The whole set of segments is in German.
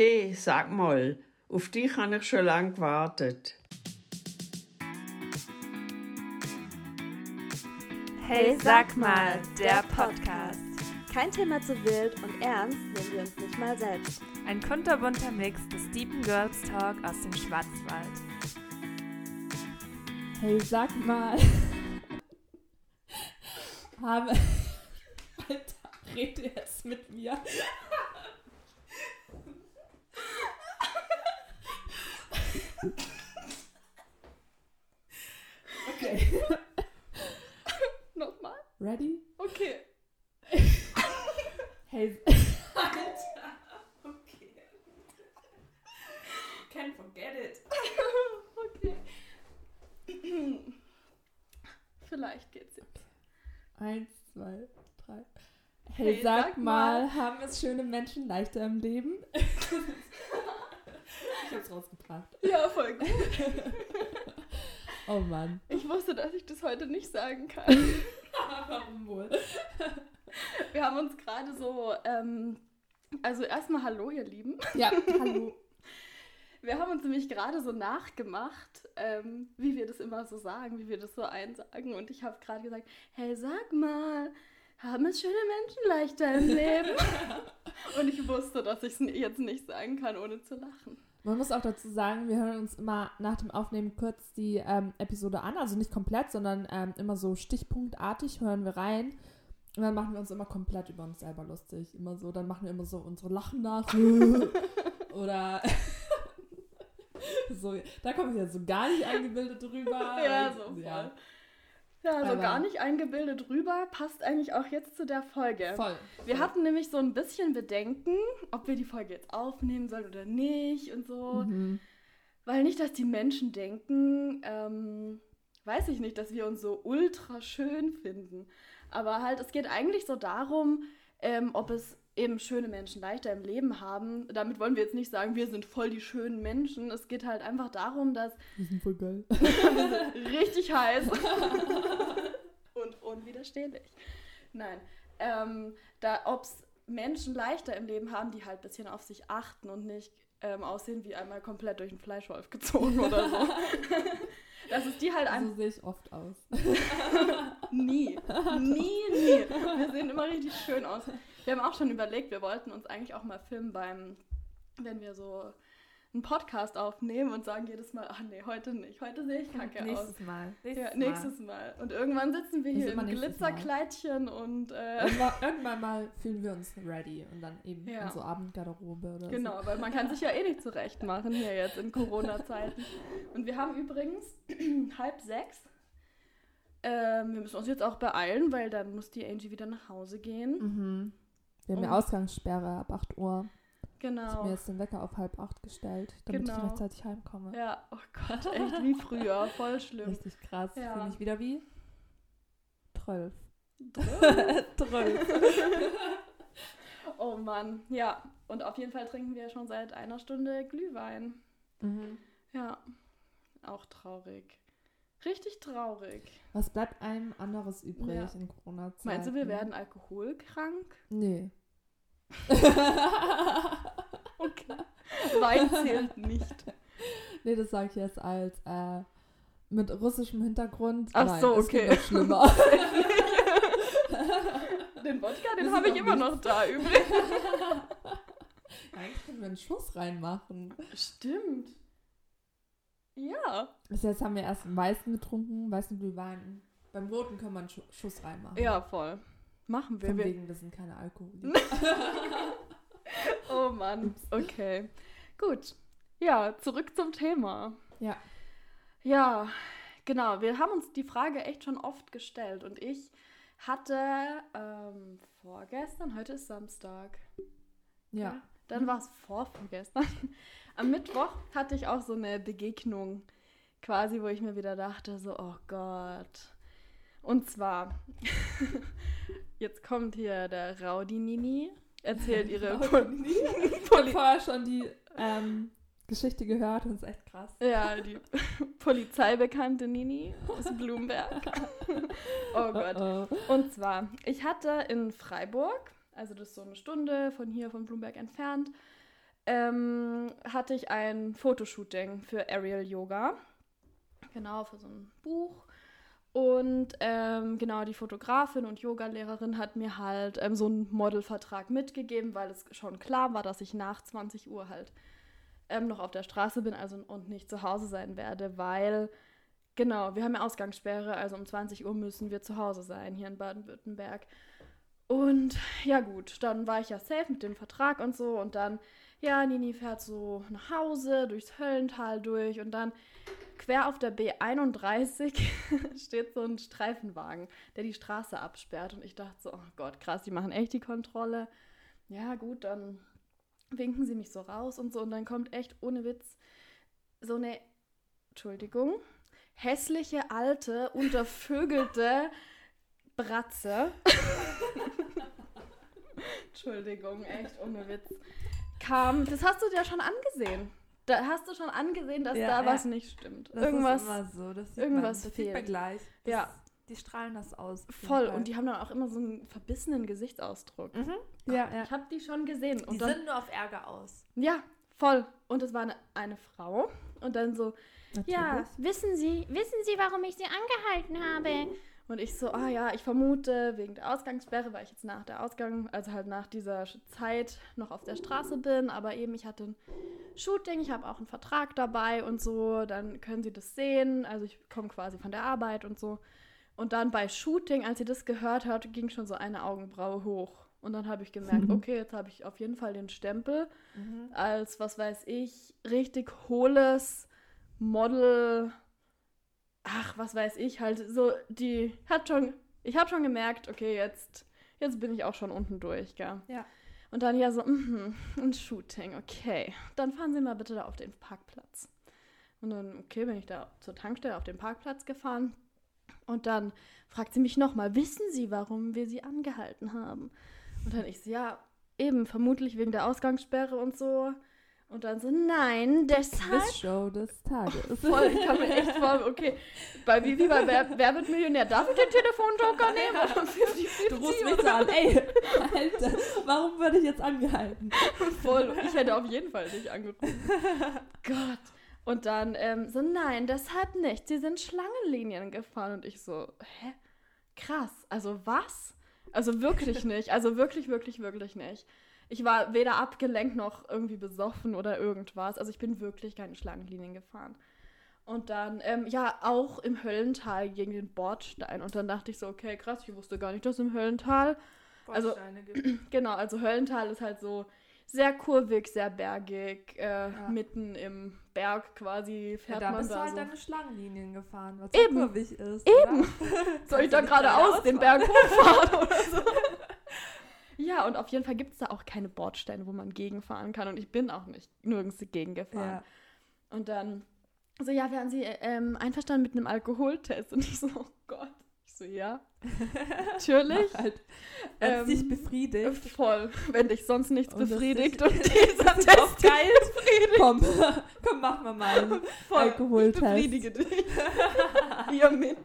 Hey, sag mal, auf dich habe ich schon lange gewartet. Hey, sag mal, der Podcast. Kein Thema zu wild und ernst nehmen wir uns nicht mal selbst. Ein kunterbunter Mix des Deepen Girls Talk aus dem Schwarzwald. Hey, sag mal. Habe. Alter, rede jetzt mit mir. Okay. Nochmal? Ready? Okay. Hey. Alter. Okay. Can't forget it. okay. Vielleicht geht's jetzt. Eins, zwei, drei. Hey, Hey, sag, sag mal, mal. haben es schöne Menschen leichter im Leben? ich hab's rausgebracht. Ja, voll gut. Oh Mann. Ich wusste, dass ich das heute nicht sagen kann. Warum wohl? Wir haben uns gerade so, ähm, also erstmal Hallo, ihr Lieben. Ja, hallo. Wir haben uns nämlich gerade so nachgemacht, ähm, wie wir das immer so sagen, wie wir das so einsagen. Und ich habe gerade gesagt, hey, sag mal, haben es schöne Menschen leichter im Leben? Und ich wusste, dass ich es jetzt nicht sagen kann, ohne zu lachen. Man muss auch dazu sagen, wir hören uns immer nach dem Aufnehmen kurz die ähm, Episode an. Also nicht komplett, sondern ähm, immer so stichpunktartig hören wir rein. Und dann machen wir uns immer komplett über uns selber lustig. Immer so, dann machen wir immer so unsere Lachen nach. Oder so, da komme ich ja so gar nicht eingebildet drüber. Ja, so voll. Ja, Ja, so Aber- gar nicht eingebildet rüber, passt eigentlich auch jetzt zu der Folge. voll. Wir voll. hatten nämlich so ein bisschen Bedenken, ob wir die Folge jetzt aufnehmen sollen oder nicht und so. Mhm. Weil nicht, dass die Menschen denken, ähm, weiß ich nicht, dass wir uns so ultra schön finden. Aber halt, es geht eigentlich so darum, ähm, ob es eben schöne Menschen leichter im Leben haben. Damit wollen wir jetzt nicht sagen, wir sind voll die schönen Menschen. Es geht halt einfach darum, dass Die sind voll geil. richtig heiß und unwiderstehlich. Nein, ähm, da, ob es Menschen leichter im Leben haben, die halt ein bisschen auf sich achten und nicht ähm, aussehen wie einmal komplett durch einen Fleischwolf gezogen oder so. Dass es die halt So einfach sehe ich oft aus. nie, nie, nie. Wir sehen immer richtig schön aus. Wir haben auch schon überlegt, wir wollten uns eigentlich auch mal filmen beim, wenn wir so einen Podcast aufnehmen und sagen jedes Mal, ach nee, heute nicht, heute sehe ich kacke aus. Nächstes Mal. Nächstes Ja, Mal. nächstes Mal. Und irgendwann sitzen wir hier im nächstes Mal. Glitzerkleidchen und äh, Irgendwann, irgendwann mal fühlen wir uns ready und dann eben Ja. in so Abendgarderobe oder genau, weil man kann sich ja eh nicht zurecht machen hier jetzt in Corona-Zeiten. Und wir haben übrigens halb sechs. Ähm, wir müssen uns jetzt auch beeilen, weil dann muss die Angie wieder nach Hause gehen. so. Mhm. Wir haben ja Und- Ausgangssperre ab 8 Uhr. Ich habe Genau. mir jetzt den Wecker auf halb acht gestellt, damit Genau. ich rechtzeitig heimkomme. Ja, oh Gott, echt wie früher, voll schlimm. Richtig krass. Ja. Ich fühle mich wieder wie 12. Drück. 12. Oh Mann, ja. Und auf jeden Fall trinken wir schon seit einer Stunde Glühwein. mhm. Ja, auch traurig. Richtig traurig. Was bleibt einem anderes übrig Ja. in Corona-Zeiten? Meinst du, wir werden alkoholkrank? Nee. Okay. Wein zählt nicht. nee, das sage ich jetzt als äh, mit russischem Hintergrund. Ach Nein, so, okay. noch schlimmer. Den Wodka, den habe ich immer nicht. noch da übrig. Eigentlich können wir einen Schuss reinmachen. Stimmt. Ja. Bis jetzt haben wir erst einen weißen getrunken, weißen Glühwein. Beim roten können wir einen Schu- Schuss reinmachen. Ja, voll. Machen wir. Von wir. wegen, wir sind keine Alkoholiker. Oh Mann. Okay. Gut. Ja, zurück zum Thema. Ja. Ja, genau. Wir haben uns die Frage echt schon oft gestellt und ich hatte ähm, vorgestern, heute ist Samstag. Ja. Dann war es vorgestern. Am Mittwoch hatte ich auch so eine Begegnung, quasi, wo ich mir wieder dachte, so, oh Gott. Und zwar, jetzt kommt hier der Rowdy Nini, erzählt ihre Rowdy Pol Nini? Ich habe vorher schon die ähm, Geschichte gehört und es ist echt krass. Ja, die polizeibekannte Nini aus Blumberg. oh Gott. Oh, Und zwar, ich hatte in Freiburg, also das ist so eine Stunde von hier, von Blumberg entfernt, ähm, hatte ich ein Fotoshooting für Aerial Yoga. Genau, für so ein Buch. Und ähm, genau, die Fotografin und Yogalehrerin hat mir halt ähm, so einen Modelvertrag mitgegeben, weil es schon klar war, dass ich nach 20 Uhr halt ähm, noch auf der Straße bin also, und nicht zu Hause sein werde, weil, genau, wir haben ja Ausgangssperre, also um 20 Uhr müssen wir zu Hause sein hier in Baden-Württemberg. Und ja gut, dann war ich ja safe mit dem Vertrag und so und dann, ja, Nini fährt so nach Hause, durchs Höllental durch und dann quer auf der B31 steht so ein Streifenwagen, der die Straße absperrt und ich dachte so, oh Gott, krass, die machen echt die Kontrolle. Ja gut, dann winken sie mich so raus und so und dann kommt echt ohne Witz so eine, Entschuldigung, hässliche, alte, untervögelte Bratze. Entschuldigung, echt ohne Witz. Kam, das hast du dir schon angesehen. Da hast du schon angesehen, dass Ja, da ja. was nicht stimmt. Das irgendwas ist immer so. Das sieht irgendwas man, das sieht man fehlt. gleich. Das, Ja. Die strahlen das aus. voll. Fall. Und die haben dann auch immer so einen verbissenen Gesichtsausdruck. Mhm. Ja, ja. Ich habe die schon gesehen. Die Und dann, sind nur auf Ärger aus. ja, voll. Und es war eine, eine Frau. Und dann so, ja, wissen Sie, wissen Sie, warum ich Sie angehalten habe? Und ich so, ah ja, ich vermute wegen der Ausgangssperre, weil ich jetzt nach der Ausgang, also halt nach dieser Zeit noch auf der Straße bin. Aber eben, ich hatte ein Shooting, ich habe auch einen Vertrag dabei und so. Dann können Sie das sehen. Also ich komme quasi von der Arbeit und so. Und dann bei Shooting, als sie das gehört hat, ging schon so eine Augenbraue hoch. Und dann habe ich gemerkt, Mhm. okay, jetzt habe ich auf jeden Fall den Stempel Mhm. als, was weiß ich, richtig hohles Model. Ach, was weiß ich, halt so, die hat schon, ich habe schon gemerkt, okay, jetzt, jetzt bin ich auch schon unten durch, gell? Ja. Und dann ja so, mhm, ein Shooting, okay. Dann fahren Sie mal bitte da auf den Parkplatz. Und dann, okay, bin ich da zur Tankstelle auf den Parkplatz gefahren. Und dann fragt sie mich nochmal, wissen Sie, warum wir Sie angehalten haben? Und dann ich so, ja, eben, vermutlich wegen der Ausgangssperre und so. Und dann so, nein, deshalb. Quizshow des Tages. Voll, ich kann mir echt vor, okay, bei wie, wie bei Wer, Wer wird Millionär? Darf ich den Telefonjoker nehmen? Oder 50, Du rufst mich so an, ey, Alter, warum werde ich jetzt angehalten? Voll. Ich hätte auf jeden Fall nicht angerufen. Gott. Und dann ähm, so, nein, deshalb nicht. Sie sind Schlangenlinien gefahren. Und ich so, hä? Krass. Also was? Also wirklich nicht. Also wirklich, wirklich, wirklich nicht. Ich war weder abgelenkt noch irgendwie besoffen oder irgendwas. Also ich bin wirklich keine Schlangenlinien gefahren. Und dann, ähm, ja, auch im Höllental gegen den Bordstein. Und dann dachte ich so, okay, krass, ich wusste gar nicht, dass im Höllental Also- Bordsteine gibt. Genau, also Höllental ist halt so sehr kurvig, sehr bergig, äh, Ja. mitten im Berg quasi Ja, fährt da man bist du halt so. deine Schlangenlinien gefahren, was Eben. so kurvig ist. Eben. Soll ich da geradeaus den Berg hochfahren oder so? Ja, und auf jeden Fall gibt es da auch keine Bordsteine, wo man gegenfahren kann. Und ich bin auch nicht nirgends gegengefahren. Ja. Und dann so, ja, wären Sie ähm, einverstanden mit einem Alkoholtest? Und ich so, oh Gott. Ich so, ja, natürlich. Halt, Ähm, dich befriedigt. Voll, wenn dich sonst nichts Und befriedigt. Und dieser Test auch geil. Komm, komm, mach mal mal einen Voll, Alkoholtest. Ich befriedige dich. Hier mit.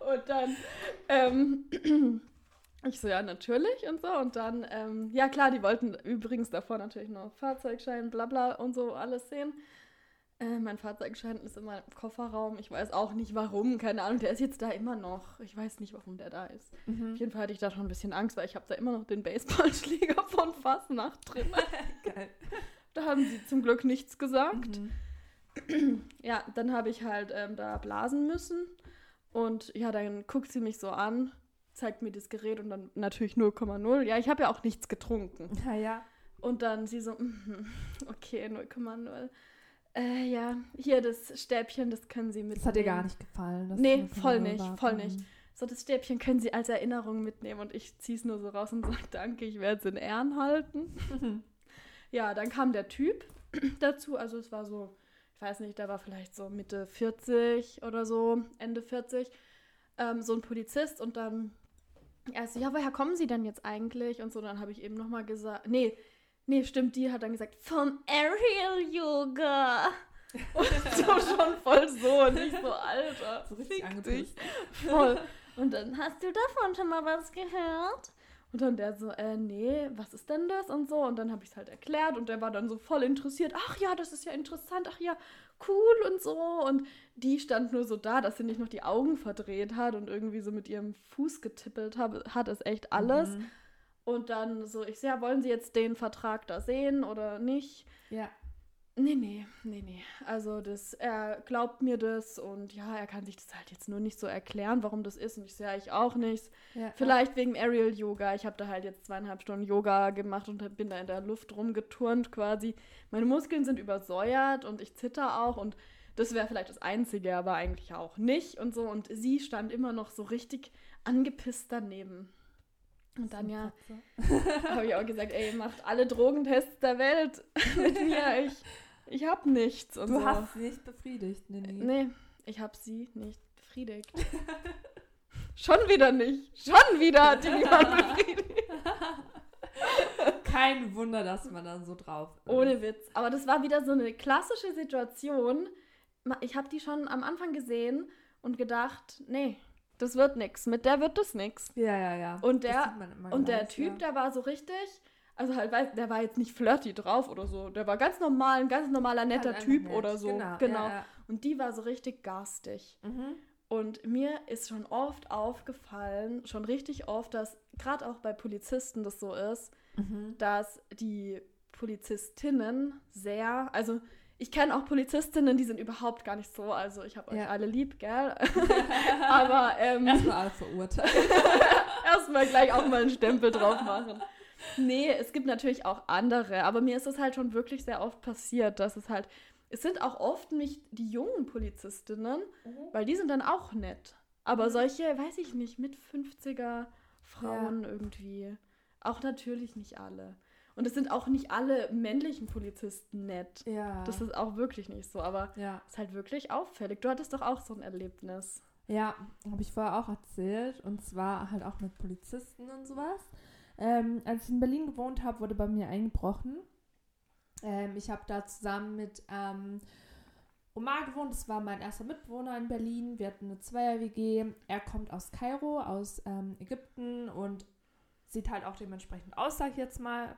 Und dann, ähm, ich so, ja, natürlich und so. Und dann, ähm, ja klar, die wollten übrigens davor natürlich noch Fahrzeugschein, bla bla und so alles sehen. Äh, mein Fahrzeugschein ist in meinem Kofferraum. Ich weiß auch nicht warum, keine Ahnung. Der ist jetzt da immer noch. Ich weiß nicht, warum der da ist. Mhm. Auf jeden Fall hatte ich da schon ein bisschen Angst, weil ich habe da immer noch den Baseballschläger von Fastnacht drin. Geil. Da haben sie zum Glück nichts gesagt. Mhm. Ja, dann habe ich halt ähm, da blasen müssen. Und ja, dann guckt sie mich so an, zeigt mir das Gerät und dann natürlich 0,0. Ja, ich habe ja auch nichts getrunken. Na ja. Und dann sie so, mhm, okay, 0,0. Äh, ja, hier das Stäbchen, das können Sie mitnehmen. Das hat dir gar nicht gefallen. Nee, voll nicht, Null voll war. nicht. So, das Stäbchen können Sie als Erinnerung mitnehmen. Und ich ziehe es nur so raus und sage, danke, ich werde es in Ehren halten. Mhm. Ja, dann kam der Typ dazu. Also es war so, ich weiß nicht, der war vielleicht so Mitte 40 oder so, Ende 40. Ähm, so ein Polizist und dann, er so, ja, woher kommen Sie denn jetzt eigentlich? Und so, dann habe ich eben nochmal gesagt, nee, nee, stimmt, die hat dann gesagt, vom Aerial Yoga. Und so schon voll so und ich so, Alter, So richtig angepisst. Voll. Und dann, hast du davon schon mal was gehört? Und dann der so, äh, nee, was ist denn das und so. Und dann habe ich es halt erklärt und der war dann so voll interessiert. Ach ja, das ist ja interessant. Ach ja, cool und so. Und die stand nur so da, dass sie nicht noch die Augen verdreht hat und irgendwie so mit ihrem Fuß getippelt hat, hat ist echt alles. Mhm. Und dann so, ich so, ja, wollen Sie jetzt den Vertrag da sehen oder nicht? Ja. Nee, nee, nee, nee. Also das, er glaubt mir das und ja, er kann sich das halt jetzt nur nicht so erklären, warum das ist. Und ich sehe ich auch nicht. ja. Vielleicht wegen Aerial Yoga. Ich habe da halt jetzt zweieinhalb Stunden Yoga gemacht und bin da in der Luft rumgeturnt quasi. Meine Muskeln sind übersäuert und ich zitter auch und das wäre vielleicht das Einzige, aber eigentlich auch nicht und so. Und sie stand immer noch so richtig angepisst daneben. Und dann ja, habe ich auch gesagt, ey, macht alle Drogentests der Welt mit mir. Ich, ich hab nichts. Du so. hast sie nicht befriedigt, nee, nee. Nee, ich habe sie nicht befriedigt. Schon wieder nicht. Schon wieder hat die niemand befriedigt. Kein Wunder, dass man dann so drauf ist. Ohne Witz. Aber das war wieder so eine klassische Situation. Ich habe die schon am Anfang gesehen und gedacht, nee, das wird nix. Mit der wird das nix. Ja, ja, ja. Und der- Und der Typ, ja. der war so richtig, also halt, weiß- der war jetzt nicht flirty drauf oder so. Der war ganz normal, ein ganz normaler, netter Halt einfach Typ nett. oder so. Genau. genau. Ja, Und die war so richtig garstig. ja. Mhm. Und mir ist schon oft aufgefallen, schon richtig oft, dass gerade auch bei Polizisten das so ist, Mhm. dass die Polizistinnen sehr, also ich kenne auch Polizistinnen, die sind überhaupt gar nicht so, also ich habe euch Ja. alle lieb, gell? Aber ähm, Erstmal verurteilt. erstmal gleich auch mal einen Stempel drauf machen. Nee, es gibt natürlich auch andere, aber mir ist es halt schon wirklich sehr oft passiert, dass es halt, es sind auch oft nicht die jungen Polizistinnen, weil die sind dann auch nett. Aber solche, weiß ich nicht, mit 50er Frauen irgendwie. Auch natürlich nicht alle. Und es sind auch nicht alle männlichen Polizisten nett. Ja. Das ist auch wirklich nicht so, aber ja. es ist halt wirklich auffällig. Du hattest doch auch so ein Erlebnis. Ja, habe ich vorher auch erzählt. Und zwar halt auch mit Polizisten und sowas. Ähm, als ich in Berlin gewohnt habe, wurde bei mir eingebrochen. Ähm, ich habe da zusammen mit ähm, Omar gewohnt. Das war mein erster Mitbewohner in Berlin. Wir hatten eine Zweier-WG. Er kommt aus Kairo, aus ähm, Ägypten und sieht halt auch dementsprechend aus, sag ich jetzt mal.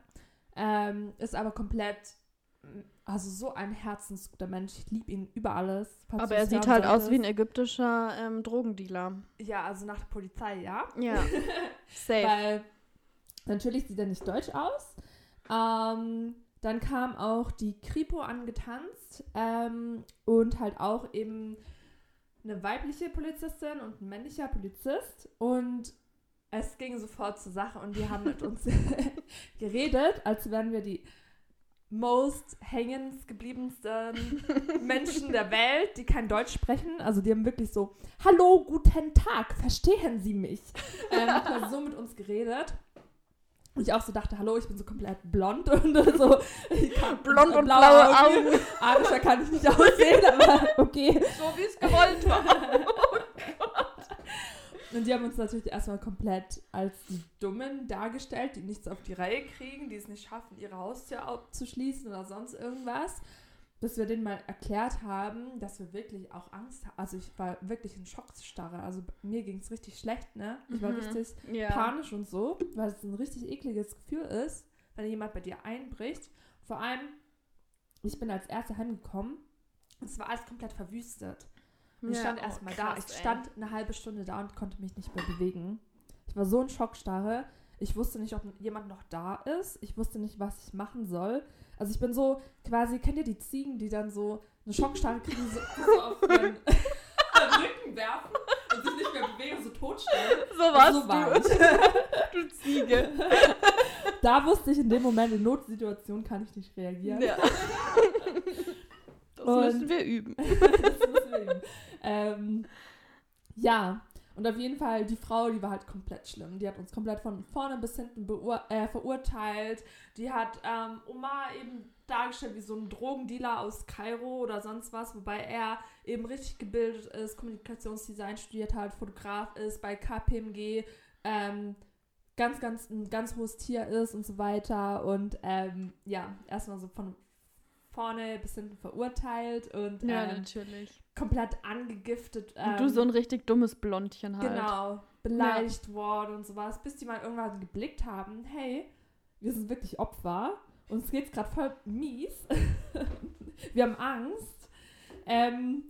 Ähm, ist aber komplett, also so ein herzensguter Mensch. Ich liebe ihn über alles. Aber er sieht halt aus solltest. wie ein ägyptischer ähm, Drogendealer. Ja, also nach der Polizei, ja. Ja. Safe. Weil natürlich sieht er nicht deutsch aus. Ähm, dann kam auch die Kripo angetanzt ähm, und halt auch eben eine weibliche Polizistin und ein männlicher Polizist. Und es ging sofort zur Sache und die haben mit uns geredet, als wären wir die most hängendgebliebensten Menschen der Welt, die kein Deutsch sprechen. Also die haben wirklich so, hallo, guten Tag, verstehen Sie mich? Ähm, so mit uns geredet. Und ich auch so dachte, hallo, ich bin so komplett blond und so. Kann, Blond und blaue Augen. Arischer kann ich nicht aussehen, aber okay. So wie es gewollt war. Und die haben uns natürlich erstmal komplett als die Dummen dargestellt, die nichts auf die Reihe kriegen, die es nicht schaffen, ihre Haustür abzuschließen oder sonst irgendwas. Bis wir denen mal erklärt haben, dass wir wirklich auch Angst haben. Also ich war wirklich in Schockstarre. Also mir ging es richtig schlecht, ne? Ich war Mhm. richtig Ja. panisch und so, weil es ein richtig ekliges Gefühl ist, wenn jemand bei dir einbricht. Vor allem, ich bin als Erste heimgekommen und es war alles komplett verwüstet. Ich stand oh, erstmal da. Ich ey. stand eine halbe Stunde da und konnte mich nicht mehr bewegen. Ich war so in Schockstarre. Ich wusste nicht, ob jemand noch da ist. Ich wusste nicht, was ich machen soll. Also ich bin so quasi, kennt ihr die Ziegen, die dann so eine Schockstarre kriegen, so, so auf den Rücken werfen und sich nicht mehr bewegen, so totstellen? So warst so war du. du Ziege. Da wusste ich in dem Moment, in Notsituation kann ich nicht reagieren. Ja. Das müssen wir üben. das müssen wir üben. Ähm, ja, und auf jeden Fall, die Frau, die war halt komplett schlimm. Die hat uns komplett von vorne bis hinten äh, verurteilt. Die hat ähm, Omar eben dargestellt wie so ein Drogendealer aus Kairo oder sonst was, wobei er eben richtig gebildet ist, Kommunikationsdesign studiert hat, Fotograf ist, bei KPMG ähm, ganz, ganz, ein ganz hohes Tier ist und so weiter. Und ähm, ja, erstmal so von vorne bis hinten verurteilt und Ja, ähm, komplett angegiftet. Und du ähm, so ein richtig dummes Blondchen halt. Genau, beleidigt worden und sowas, bis die mal irgendwann geblickt haben, hey, wir sind wirklich Opfer, uns geht's gerade voll mies, wir haben Angst. Ähm,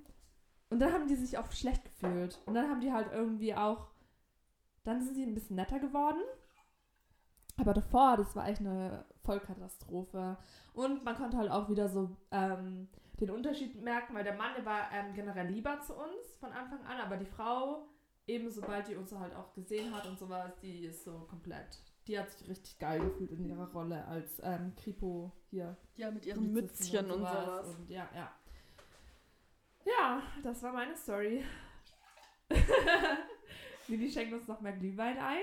und dann haben die sich auch schlecht gefühlt. Und dann haben die halt irgendwie auch, dann sind sie ein bisschen netter geworden. Aber davor, das war echt eine Vollkatastrophe. Und man konnte halt auch wieder so ähm, den Unterschied merken, weil der Mann, der war ähm, generell lieber zu uns von Anfang an, aber die Frau, eben sobald die uns halt auch gesehen hat und sowas, die ist so komplett, die hat sich richtig geil gefühlt in ihrer Rolle als ähm, Kripo hier. Ja, mit ihren Mützchen und sowas. Und ja, ja. Ja, das war meine Story. Lili schenkt uns noch mehr Glühwein ein.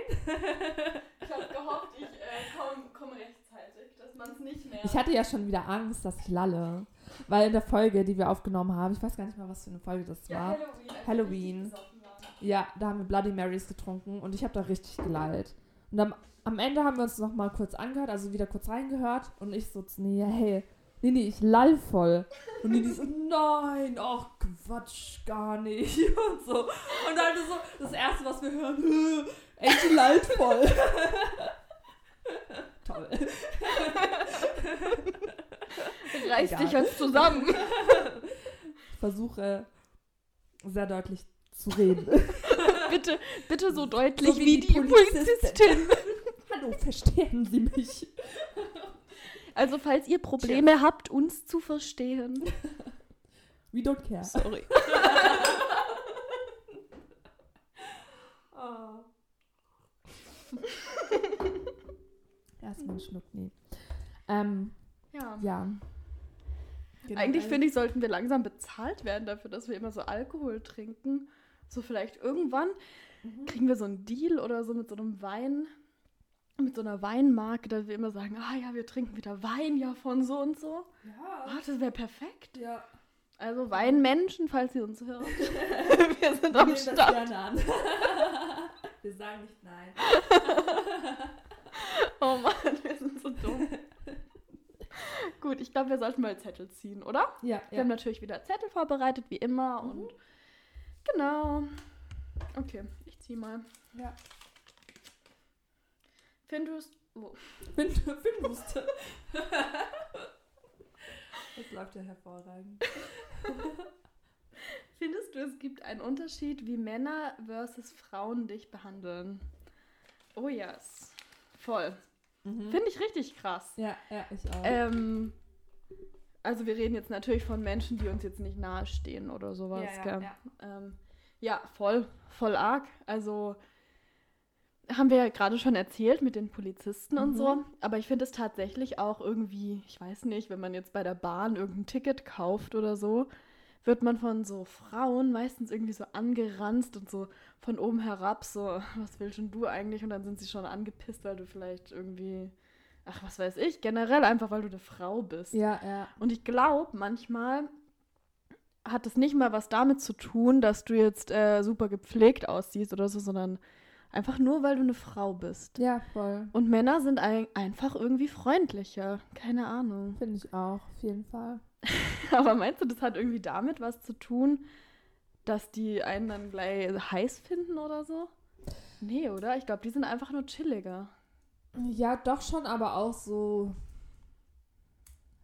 Ich habe gehofft, ich äh, komme komm rechtzeitig, dass man es nicht mehr. Ich hatte ja schon wieder Angst, dass ich lalle. Weil in der Folge, die wir aufgenommen haben, ich weiß gar nicht mal, was für eine Folge das war. Halloween. Halloween. Ja, da haben wir Bloody Marys getrunken und ich habe da richtig geleilt. Und am, am Ende haben wir uns noch mal kurz angehört, also wieder kurz reingehört und ich so zu Nia, hey, Nini, ich lall voll. Und Nini so, nein, ach Quatsch, gar nicht. Und so. Und dann so, das Erste, was wir hören, ey, sie lallt voll. Toll. Reiß dich jetzt zusammen. Ich versuche sehr deutlich zu reden. bitte, bitte so deutlich So wie wie, die die Polizistin. Polizistin. Hallo, verstehen Sie mich? Also, falls ihr Probleme habt, uns zu verstehen. We don't care. Sorry. Oh. Erstmal einen Schluck nehmen. Ähm, Ja. ja. Eigentlich finde ich, sollten wir langsam bezahlt werden dafür, dass wir immer so Alkohol trinken. So vielleicht irgendwann Mhm. kriegen wir so einen Deal oder so mit so einem Wein, mit so einer Weinmarke, dass wir immer sagen, ah ja, wir trinken wieder Wein ja von so und so. Ja. Ah, das wäre perfekt. ja. Also Weinmenschen, falls ihr uns hört. wir sind am nehmen das Start. wir sagen nicht nein. Oh Mann, wir sind so dumm. Gut, ich glaube, wir sollten mal Zettel ziehen, oder? Ja, Wir ja. haben natürlich wieder Zettel vorbereitet, wie immer. Mhm. Und genau. Okay, ich ziehe mal. ja. Findest. Find, findest? Das läuft ja hervorragend. Findest du, es gibt einen Unterschied, wie Männer versus Frauen dich behandeln? Oh yes. Voll. Mhm. Finde ich richtig krass. Ja, ja, ich auch. Ähm, also wir reden jetzt natürlich von Menschen, die uns jetzt nicht nahestehen oder sowas. ja, gell? ja. Ähm, ja, voll, voll arg. Also haben wir ja gerade schon erzählt mit den Polizisten und Mhm. so. Aber ich finde es tatsächlich auch irgendwie, ich weiß nicht, wenn man jetzt bei der Bahn irgendein Ticket kauft oder so, wird man von so Frauen meistens irgendwie so angeranzt und so von oben herab so, was willst denn du eigentlich? Und dann sind sie schon angepisst, weil du vielleicht irgendwie, ach, was weiß ich, generell einfach, weil du eine Frau bist. Ja, ja. Und ich glaube, manchmal hat es nicht mal was damit zu tun, dass du jetzt äh, super gepflegt aussiehst oder so, sondern einfach nur, weil du eine Frau bist. Ja, voll. Und Männer sind ein einfach irgendwie freundlicher. Keine Ahnung. Finde ich auch, auf jeden Fall. Aber meinst du, das hat irgendwie damit was zu tun, dass die einen dann gleich heiß finden oder so? Nee, oder? Ich glaube, die sind einfach nur chilliger. Ja, doch schon, aber auch so.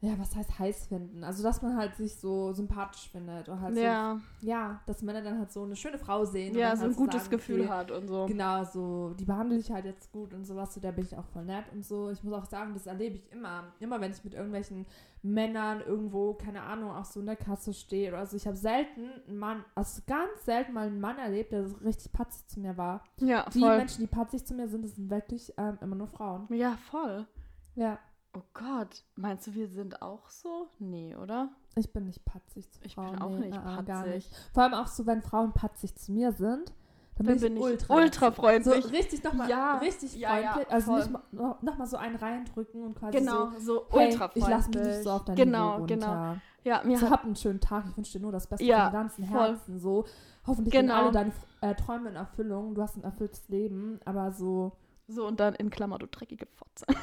Ja, was heißt heiß finden? Also, dass man halt sich so sympathisch findet. Und halt ja, so, ja, dass Männer dann halt so eine schöne Frau sehen. und ja, so halt ein gutes sagen, Gefühl okay, hat und so. Genau, so, die behandle ich halt jetzt gut und sowas, so, da bin ich auch voll nett und so. Ich muss auch sagen, das erlebe ich immer. Immer, wenn ich mit irgendwelchen Männern irgendwo, keine Ahnung, auch so in der Kasse stehe oder so. Ich habe selten einen Mann, also ganz selten mal einen Mann erlebt, der so richtig patzig zu mir war. Ja, Die voll. Menschen, die patzig zu mir sind, das sind wirklich ähm, immer nur Frauen. Ja, voll. Ja. Oh Gott, meinst du, wir sind auch so? Nee, oder? Ich bin nicht patzig zu Ich Frauen. bin auch nee, nicht äh, äh, patzig. Gar nicht. Vor allem auch so, wenn Frauen patzig zu mir sind, dann, Dann bin, bin ich ich ultra, ultra So freundlich. richtig nochmal, Ja, richtig ja, ja, freundlich. also voll. nicht mal, noch, noch mal so einen reindrücken und quasi genau, so, so, hey, ultra freundlich. ich lasse mich nicht so auf dein Genau, Niveau genau. runter. Ja, mir So, hab einen schönen Tag, ich wünsche dir nur das Beste Ja, vom ganzen voll. Herzen. So, hoffentlich Genau. gehen alle deine äh, Träume in Erfüllung. Du hast ein erfülltes Leben, aber so, so und dann in Klammer, du dreckige Fotze.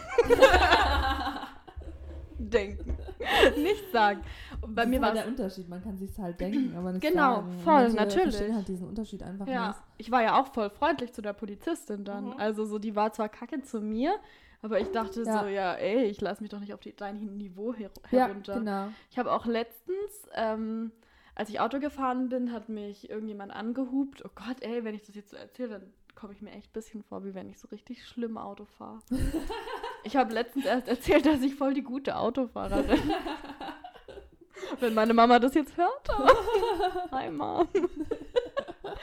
denken. nicht sagen. Und bei das mir ist war halt der Unterschied. Man kann sich halt denken, aber nicht Genau, sagen. Und voll, manche natürlich. verstehen halt diesen Unterschied einfach Ja, nicht. ich war ja auch voll freundlich zu der Polizistin dann. Mhm. Also so, die war zwar kacke zu mir, aber ich dachte Ja. so, ja, ey, ich lass mich doch nicht auf die, dein Niveau her Ja, herunter. genau. Ich habe auch letztens, ähm, als ich Auto gefahren bin, hat mich irgendjemand angehupt. Oh Gott, ey, wenn ich das jetzt so erzähle, dann komme ich mir echt ein bisschen vor, wie wenn ich so richtig schlimm Auto fahre. ich habe letztens erst erzählt, dass ich voll die gute Autofahrerin bin. Wenn meine Mama das jetzt hört. Hi, Mom.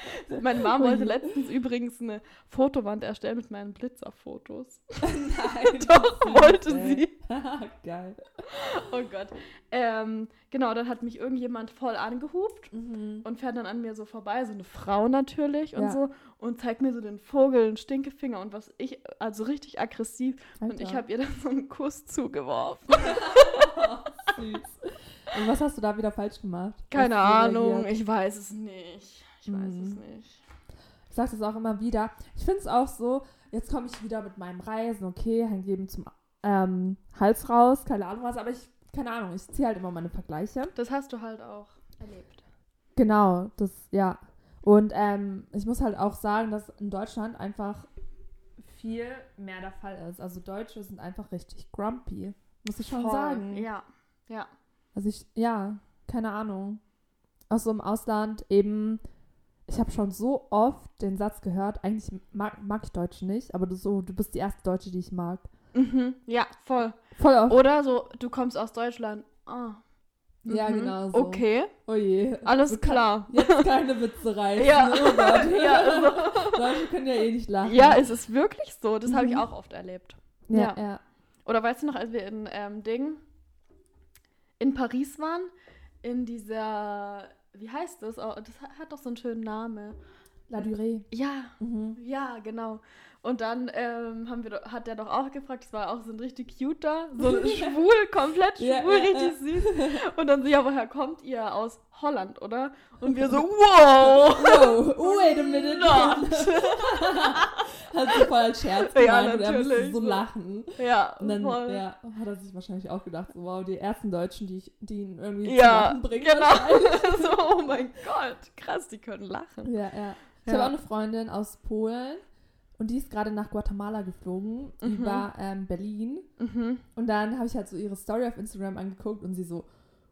Meine Mom wollte letztens übrigens eine Fotowand erstellen mit meinen Blitzerfotos. Nein, Doch, wollte ey. sie. Geil. Oh Gott. Ähm, genau, dann hat mich irgendjemand voll angehupt Mhm. und fährt dann an mir so vorbei, so eine Frau natürlich und Ja. so und zeigt mir so den Vogel, den Stinkefinger und was ich, also richtig aggressiv und Alter. ich habe ihr dann so einen Kuss zugeworfen. Süß. Und was hast du da wieder falsch gemacht? Keine Ahnung, ich weiß es nicht. Ich weiß Mhm. es nicht. Ich sage das auch immer wieder. Ich finde es auch so, jetzt komme ich wieder mit meinem Reisen, okay, hängt jedem zum ähm, Hals raus, keine Ahnung was, aber ich, keine Ahnung, ich ziehe halt immer meine Vergleiche. Das hast du halt auch erlebt. Genau, das, ja. Und ähm, ich muss halt auch sagen, dass in Deutschland einfach viel mehr der Fall ist. Also Deutsche sind einfach richtig grumpy, muss ich schon Voll. sagen. Ja, ja. Also ich, ja, keine Ahnung. Auch so im Ausland eben, ich habe schon so oft den Satz gehört, eigentlich mag, mag ich Deutsche nicht, aber du, so, du bist die erste Deutsche, die ich mag. Mhm. Ja, voll. Voll oft. Oder so, du kommst aus Deutschland. Ah. Ja, mhm. genau so. Okay, Oh je. alles kann- klar. Jetzt keine Witze reißen. Ja. Oh Gott. Ja, also- Deutsche können ja eh nicht lachen. Ja, es ist wirklich so. Das habe ich Mhm. auch oft erlebt. ja. ja. ja. Oder weißt du noch, als wir in ähm, Ding in Paris waren, in dieser, wie heißt das? Oh, das hat- doch so einen schönen Namen. La Durée. Ja, Mhm. ja, genau. Und dann ähm, haben wir, hat der doch auch gefragt, das war auch so ein richtig cuter, so schwul, komplett schwul, Ja, ja, richtig süß. Und dann so, ja, woher kommt ihr? Aus Holland, oder? Und wir so, wow! Oh, wait a minute. Not. Hat so voll als Scherz Ja, gemeint und er musste natürlich. so lachen. Ja, Und dann voll. ja, hat er sich wahrscheinlich auch gedacht, so, wow, die ersten Deutschen, die, ich, die ihn irgendwie zum Ja, Lachen bringen. genau. so, oh mein Gott, krass, die können lachen. Ja, ja. Ich Ja. habe auch eine Freundin aus Polen und die ist gerade nach Guatemala geflogen, Mhm. über ähm, Berlin. Mhm. Und dann habe ich halt so ihre Story auf Instagram angeguckt und sie so,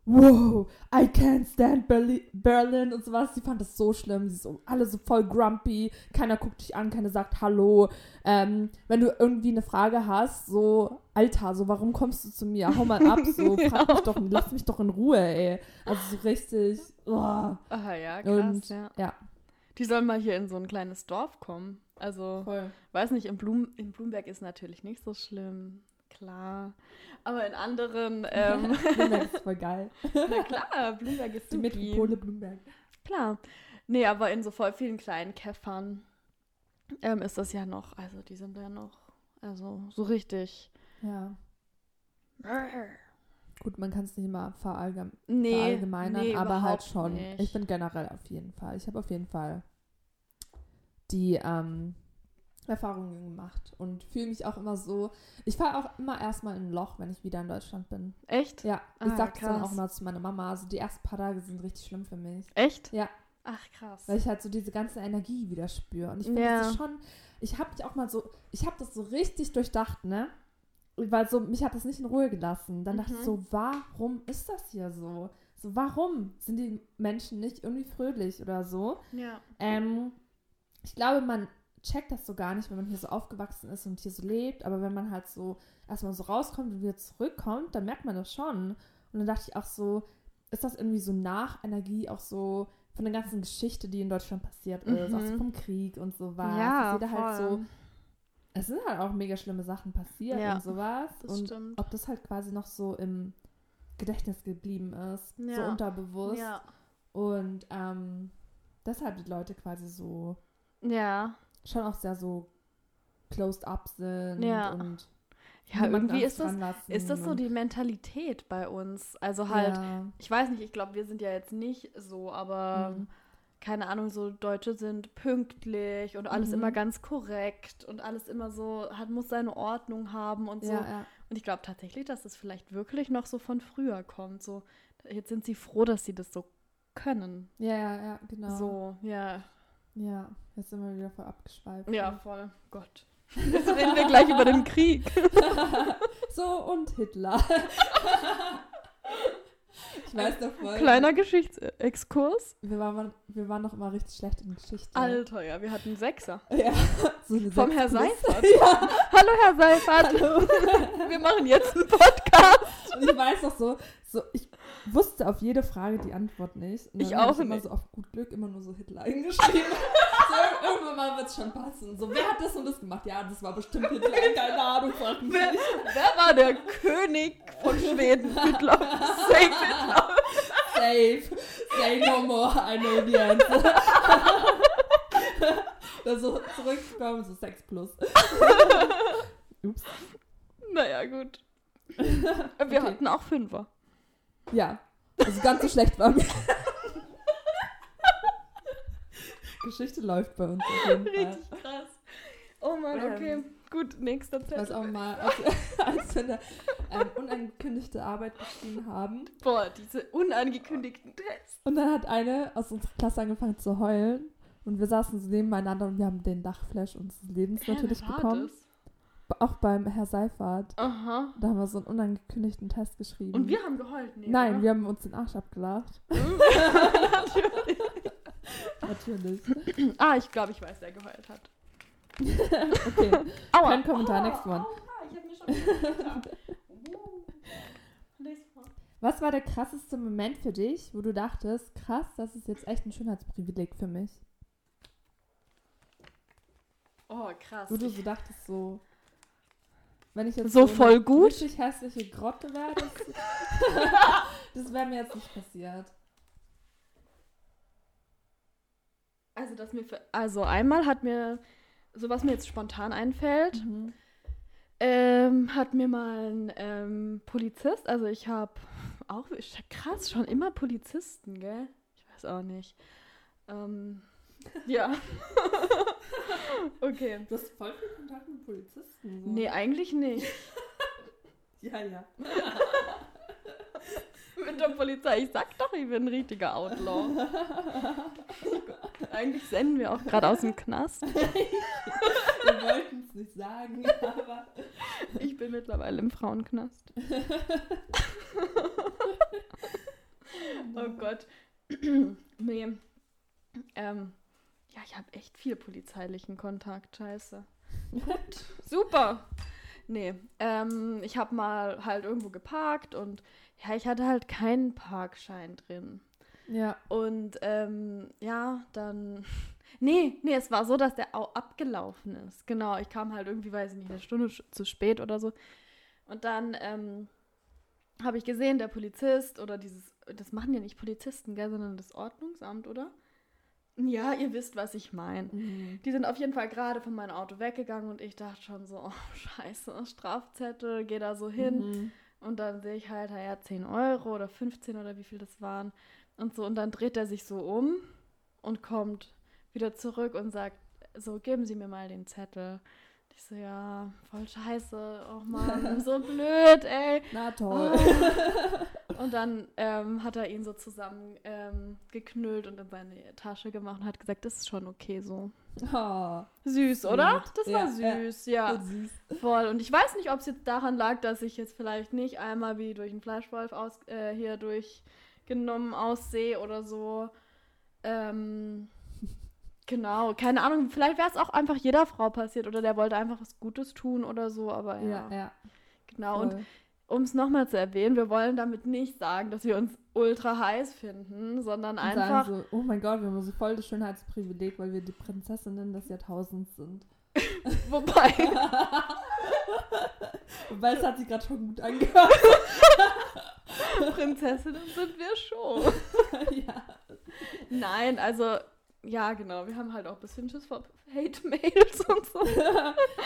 wow, I can't stand Berli Berlin und sowas. Sie fand das so schlimm. Sie ist so, alle so voll grumpy. Keiner guckt dich an, keiner sagt Hallo. Ähm, wenn du irgendwie eine Frage hast, so, Alter, so, warum kommst du zu mir? Hau mal ab, so, frag mich doch, lass mich doch in Ruhe, ey. Also so richtig, oh. Aha, ja, krass, Und ja. ja, Die sollen mal hier in so ein kleines Dorf kommen. Also, voll. weiß nicht, in, Blum in Blumberg ist natürlich nicht so schlimm. Klar. Aber in anderen, ähm, Blumberg ist voll geil. na klar, Blumberg ist Die. Metropole Blumberg. Klar. Nee, aber in so voll vielen kleinen Käffern ähm, ist das ja noch, also die sind ja noch, also so richtig. Ja. Gut, man kann es nicht immer verallgem Nee, verallgemeinern, nee, aber halt schon. nicht. Ich finde generell auf jeden Fall. Ich habe auf jeden Fall die ähm, Erfahrungen gemacht und fühle mich auch immer so. Ich fahre auch immer erstmal in ein Loch, wenn ich wieder in Deutschland bin. Echt? Ja, ich Ah, sag das dann auch mal zu meiner Mama. Also die ersten paar Tage sind richtig schlimm für mich. Echt? Ja. Ach, krass. Weil ich halt so diese ganze Energie wieder spüre. Und ich finde Ja. das ist schon, ich habe mich auch mal so, ich habe das so richtig durchdacht, ne? Weil so, mich hat das nicht in Ruhe gelassen. Dann dachte ich Mhm. so, warum ist das hier so? So, warum sind die Menschen nicht irgendwie fröhlich oder so? Ja. Ähm, ich glaube, man checkt das so gar nicht, wenn man hier so aufgewachsen ist und hier so lebt. Aber wenn man halt so erstmal so rauskommt und wieder zurückkommt, dann merkt man das schon. Und dann dachte ich auch so, ist das irgendwie so Nachenergie auch so von der ganzen Geschichte, die in Deutschland passiert ist, auch so Mhm. vom Krieg und sowas. Ja, jeder halt so, voll. es sind halt auch mega schlimme Sachen passiert Ja, und sowas. das und stimmt. ob das halt quasi noch so im Gedächtnis geblieben ist, so Ja. unterbewusst. Ja. Und ähm, deshalb die Leute quasi so Ja. schon auch sehr so closed up sind Ja. und Ja, irgendwie ist das, ist das so die Mentalität bei uns. Also halt, ja, ich weiß nicht, ich glaube, wir sind ja jetzt nicht so, aber Mhm. keine Ahnung, so Deutsche sind pünktlich und alles Mhm. immer ganz korrekt und alles immer so, hat, muss seine Ordnung haben und so. ja, ja. Und ich glaube tatsächlich, dass das vielleicht wirklich noch so von früher kommt. So, jetzt sind sie froh, dass sie das so können. Ja, ja, ja, genau. So, ja. Ja, jetzt sind wir wieder voll abgeschweift. Ja, voll. Gott. Jetzt reden wir gleich über den Krieg. So, und Hitler. ich weiß noch voll. Kleiner Geschichtsexkurs. Wir waren, wir waren noch immer richtig schlecht in Geschichte. Alter, ja, wir hatten Sechser. Ja, so eine Vom Herr. Seifert. Ja, Hallo, Herr Seifert. hallo. Wir machen jetzt einen Podcast. Und ich weiß noch so, so, ich wusste auf jede Frage die Antwort nicht. Ich auch immer nicht. so auf gut Glück immer nur so Hitler eingeschrieben. so, irgendwann mal wird es schon passen. So, wer hat das und das gemacht? Ja, das war bestimmt Hitler. Keine Ahnung, Wer, wer war der König von Schweden? Hitler. Safe Hitler. Safe. Say no more. I know the answer. Dann so zurückgekommen, so 6 plus. Ups. Naja, gut. Wir Okay. hatten auch Fünfer. Ja. Also ganz so schlecht war mir. Geschichte läuft bei uns. Richtig krass. Oh Mann, okay. Ähm, Gut, nächster Zettel. auch mal, als, als wir eine ähm, unangekündigte Arbeit geschrieben haben. Boah, diese unangekündigten Tests. Und dann hat eine aus unserer Klasse angefangen zu heulen. Und wir saßen so nebeneinander und wir haben den Dachflash unseres Lebens natürlich war bekommen. das? Auch beim Herr Seifert. Aha. Da haben wir so einen unangekündigten Test geschrieben. Und wir haben geheult. Nee, Nein, oder? wir haben uns den Arsch abgelacht. Natürlich. Natürlich. Ah, ich glaube, ich weiß, wer geheult hat. Okay, Aua. kein Kommentar, next one. Aua, ich hab mir schon. Was war der krasseste Moment für dich, wo du dachtest, krass, das ist jetzt echt ein Schönheitsprivileg für mich? Oh, krass. Wo du so dachtest, so. Wenn ich jetzt So eine voll gut? richtig hässliche Grotte wäre, das, das wäre mir jetzt nicht passiert. Also, dass mir für, also einmal hat mir, so was mir jetzt spontan einfällt, Mhm. ähm, hat mir mal ein ähm, Polizist, also ich habe auch, ich- krass, schon immer Polizisten, gell? Ich weiß auch nicht. Ähm, ja. okay. Du hast voll viel Kontakt mit Polizisten. So. Nee, eigentlich nicht. Ja, ja. Mit der Polizei. Ich sag doch, ich bin ein richtiger Outlaw. eigentlich senden wir auch gerade aus dem Knast. Wir wollten es nicht sagen, aber. Ich bin mittlerweile im Frauenknast. Oh Gott. nee. Ähm, ja, ich habe echt viel polizeilichen Kontakt. Scheiße. Gut. Super. Nee, ähm, ich habe mal halt irgendwo geparkt und ja, ich hatte halt keinen Parkschein drin. Ja. Und ähm, ja, dann. Nee, nee, es war so, dass der auch abgelaufen ist. Genau, ich kam halt irgendwie, weiß ich nicht, eine Stunde zu spät oder so. Und dann ähm, habe ich gesehen, der Polizist oder dieses, das machen ja nicht Polizisten, gell, sondern das Ordnungsamt, oder? Ja, ihr wisst, was ich meine. Mhm. Die sind auf jeden Fall gerade von meinem Auto weggegangen und ich dachte schon so, oh scheiße, Strafzettel, geh da so hin. Mhm. Und dann sehe ich halt, ja, 10 Euro oder 15 oder wie viel das waren. Und so, und dann dreht er sich so um und kommt wieder zurück und sagt, so, geben Sie mir mal den Zettel. Ich so, ja, voll scheiße, oh Mann, so blöd, ey. Na toll. Oh. Und dann ähm, hat er ihn so zusammen ähm, geknüllt und in seine Tasche gemacht und hat gesagt, das ist schon okay so. Oh, Süß, oder? Das Ja, war süß, ja. voll süß. Voll. Und ich weiß nicht, ob es jetzt daran lag, dass ich jetzt vielleicht nicht einmal wie durch einen Fleischwolf aus, äh, hier durchgenommen aussehe oder so. Ähm, genau, keine Ahnung. Vielleicht wäre es auch einfach jeder Frau passiert oder der wollte einfach was Gutes tun oder so. Aber ja, Ja, ja. genau. Und voll. um es nochmal zu erwähnen, wir wollen damit nicht sagen, dass wir uns ultra heiß finden, sondern Und einfach. sagen so, oh mein Gott, wir haben so voll das Schönheitsprivileg, weil wir die Prinzessinnen des Jahrtausends sind. Wobei. Wobei es hat sich gerade schon gut angehört. Prinzessinnen sind wir schon. ja. Nein, also, ja, genau. Wir haben halt auch ein bisschen Schiss vor Hate-Mails und so. Wir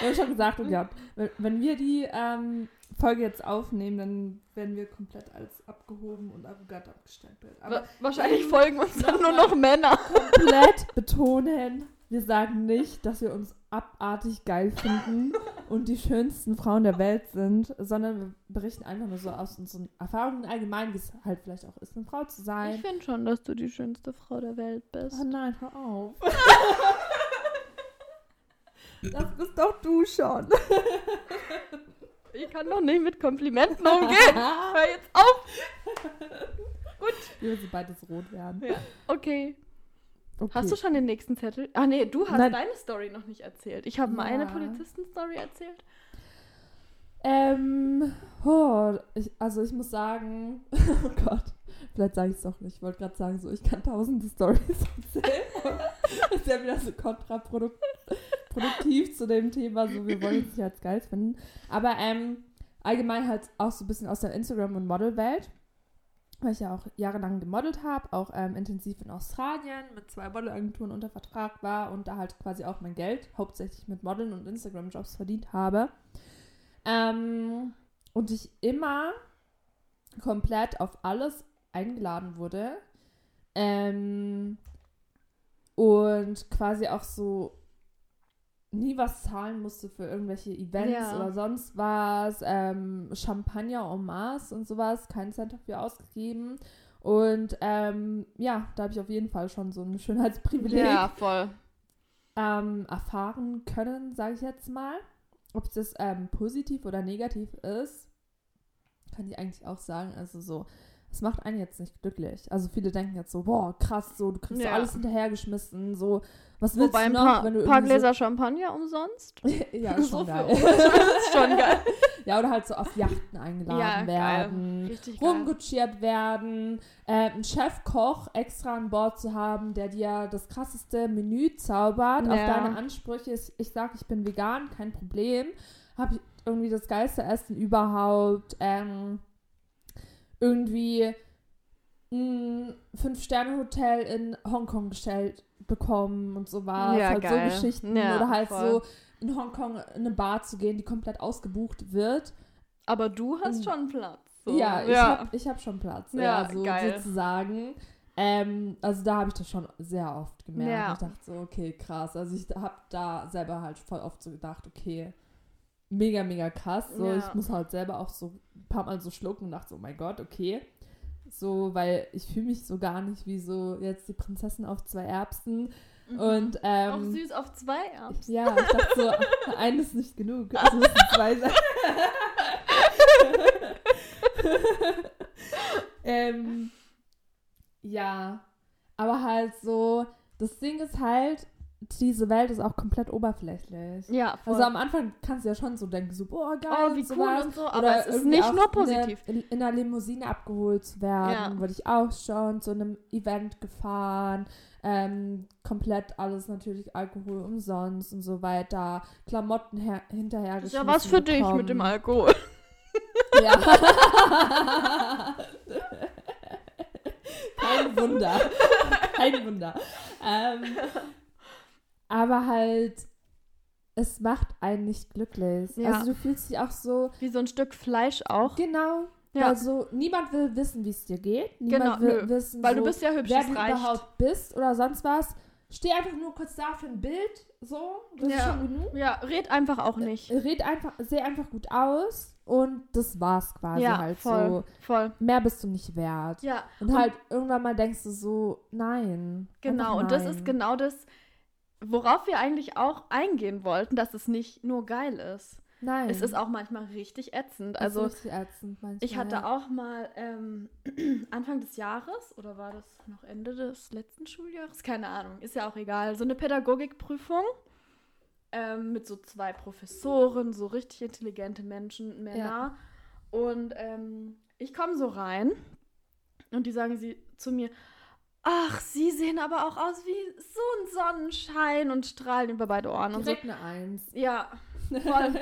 haben schon gesagt und gehabt, wenn, wir die ähm, Folge jetzt aufnehmen, dann werden wir komplett als abgehoben und arrogant abgestempelt. Aber Wa- Wahrscheinlich folgen uns dann nur noch Männer. komplett betonen, wir sagen nicht, dass wir uns abartig geil finden und die schönsten Frauen der Welt sind, sondern wir berichten einfach nur so aus unseren Erfahrungen allgemein, wie es halt vielleicht auch ist, eine Frau zu sein. Ich finde schon, dass du die schönste Frau der Welt bist. Oh nein, hör auf. das bist doch du schon. Ich kann doch nicht mit Komplimenten umgehen. Hör jetzt auf. Wir müssen beides rot werden. Ja. Okay. Okay. Hast du schon den nächsten Zettel? Ah nee, du hast Nein. deine Story noch nicht erzählt. Ich habe meine Ja. Polizisten-Story erzählt. Ähm, oh, ich, also ich muss sagen, oh Gott, vielleicht sage ich es doch nicht. Ich wollte gerade sagen, so ich kann tausende Stories erzählen. das ist ja wieder so kontraproduktiv zu dem Thema, so wir wollen es nicht als geil finden. Aber ähm, allgemein halt auch so ein bisschen aus der Instagram- und Modelwelt. Weil ich ja auch jahrelang gemodelt habe, auch ähm, intensiv in Australien mit zwei Modelagenturen unter Vertrag war und da halt quasi auch mein Geld hauptsächlich mit Modeln und Instagram-Jobs verdient habe. Ähm, und ich immer komplett auf alles eingeladen wurde. Ähm, und quasi auch so nie was zahlen musste für irgendwelche Events Ja. oder sonst was. Ähm, Champagner en masse und sowas, keinen Cent dafür ausgegeben. Und ähm, ja, da habe ich auf jeden Fall schon so ein Schönheitsprivileg voll. ähm, erfahren können, sage ich jetzt mal. Ob das ähm, positiv oder negativ ist, kann ich eigentlich auch sagen. Also so, es macht einen jetzt nicht glücklich. Also viele denken jetzt so, boah, krass, so, du kriegst so Ja. alles hinterhergeschmissen, so, was willst Wobei du ein noch, paar, wenn du paar Gläser Champagner umsonst. So, ja, ist So schon geil. ist schon geil. ja, oder halt so auf Yachten eingeladen Ja, werden. Rumgutschiert werden, äh, einen Chefkoch extra an Bord zu haben, der dir das krasseste Menü zaubert auf Ja. deine Ansprüche. Ich, ich sag, ich bin vegan, kein Problem. Habe irgendwie das geilste Essen überhaupt. Ähm, irgendwie ein Fünf-Sterne-Hotel in Hongkong gestellt bekommen und so was. Ja, halt geil. so Geschichten. Ja, Oder halt voll. so in Hongkong in eine Bar zu gehen, die komplett ausgebucht wird. Aber du hast Mhm. schon Platz. So. Ja, ich ja. habe ich hab schon Platz, Ja, ja, so geil. sozusagen. Ähm, also da habe ich das schon sehr oft gemerkt. Ja. Ich dachte so, okay, krass. Also ich habe da selber halt voll oft so gedacht, okay, mega, mega krass. So, Ja. ich muss halt selber auch so ein paar Mal so schlucken und dachte so, oh mein Gott, okay. So, weil ich fühle mich so gar nicht wie so jetzt die Prinzessin auf zwei Erbsen. Mhm. Und Auch ähm, süß auf zwei Erbsen. ja, ich dachte so, ein ist nicht genug. Es müssen zwei sein. ähm, ja, aber halt so, das Ding ist halt, diese Welt ist auch komplett oberflächlich. Ja, voll. Also am Anfang kannst du ja schon so denken, so, boah, geil, oh, wie cool und so, Oder aber es ist nicht nur positiv. In, der, in einer Limousine abgeholt zu werden, Ja. wurde ich auch schon zu einem Event gefahren. Ähm, komplett alles natürlich Alkohol umsonst und so weiter. Klamotten her hinterher ist ja was für dich mit dem Alkohol. Ja. Kein Wunder. Kein Wunder. Ähm, aber halt, es macht einen nicht glücklich. Ja. Also du fühlst dich auch so, Wie so ein Stück Fleisch auch. genau. Ja. Also niemand will wissen, wie es dir geht. Niemand Genau, will nö. wissen, Weil so, du bist ja hübsch, wer du reicht. überhaupt bist oder sonst was. Steh einfach nur kurz da für ein Bild. So, das ist Ja. schon genug. Ja, red einfach auch nicht. Red einfach, seh einfach gut aus und das war's quasi ja, halt voll, so. voll. Mehr bist du nicht wert. Ja, Und, Und- halt irgendwann mal denkst du so, nein. genau. Einfach Und das nein. ist genau das, worauf wir eigentlich auch eingehen wollten, dass es nicht nur geil ist. Nein. Es ist auch manchmal richtig ätzend. Es Also ätzend manchmal, ich hatte ja. auch mal ähm, Anfang des Jahres oder war das noch Ende des letzten Schuljahres? Keine Ahnung, ist ja auch egal. So eine Pädagogikprüfung ähm, mit so zwei Professoren, so richtig intelligente Menschen, Männer. Und ähm, ich komme so rein und die sagen sie zu mir, ach, sie sehen aber auch aus wie so ein Sonnenschein und strahlen über beide Ohren. Und so. Direkt eine Eins. Ja, voll.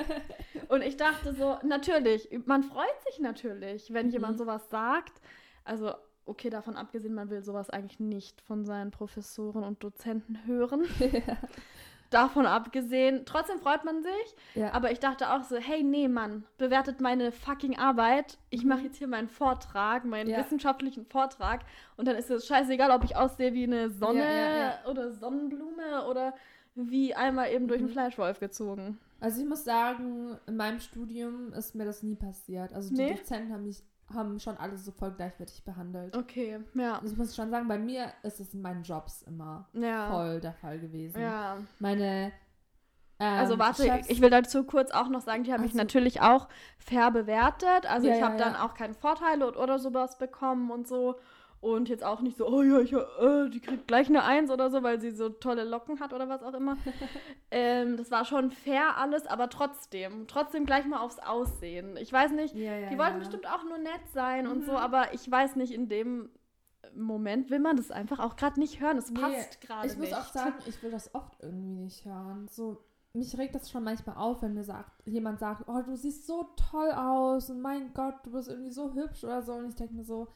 Und ich dachte so, natürlich, man freut sich natürlich, wenn Mhm. jemand sowas sagt. Also, okay, davon abgesehen, man will sowas eigentlich nicht von seinen Professoren und Dozenten hören. Davon abgesehen, trotzdem freut man sich. ja. Aber ich dachte auch so, hey, nee, Mann, bewertet meine fucking Arbeit. Ich mache Mhm. jetzt hier meinen Vortrag, meinen Ja. wissenschaftlichen Vortrag. Und dann ist es scheißegal, ob ich aussehe wie eine Sonne Ja, ja, oder Sonnenblume oder wie einmal eben durch einen Mhm. Fleischwolf gezogen. Also ich muss sagen, in meinem Studium ist mir das nie passiert. Also die Nee? Dozenten haben mich haben schon alle so voll gleichwertig behandelt. Okay, ja. Also ich muss schon sagen, bei mir ist es in meinen Jobs immer Ja. voll der Fall gewesen. Ja. Meine ähm, Also warte, Chefs, ich will dazu kurz auch noch sagen, die haben mich so. natürlich auch fair bewertet. Also Ja, ich ja, habe dann ja. auch keine Vorteile oder, oder sowas bekommen und so. Und jetzt auch nicht so, oh ja, ich, äh, die kriegt gleich eine Eins oder so, weil sie so tolle Locken hat oder was auch immer. ähm, das war schon fair alles, aber trotzdem, trotzdem gleich mal aufs Aussehen. Ich weiß nicht, ja, ja, die wollten ja. bestimmt auch nur nett sein und Mhm. so, aber ich weiß nicht, in dem Moment will man das einfach auch gerade nicht hören. Es Nee, passt gerade Ich nicht. muss auch sagen, ich will das oft irgendwie nicht hören. So, mich regt das schon manchmal auf, wenn mir sagt, jemand sagt, oh, du siehst so toll aus und mein Gott, du bist irgendwie so hübsch oder so. Und ich denke mir so,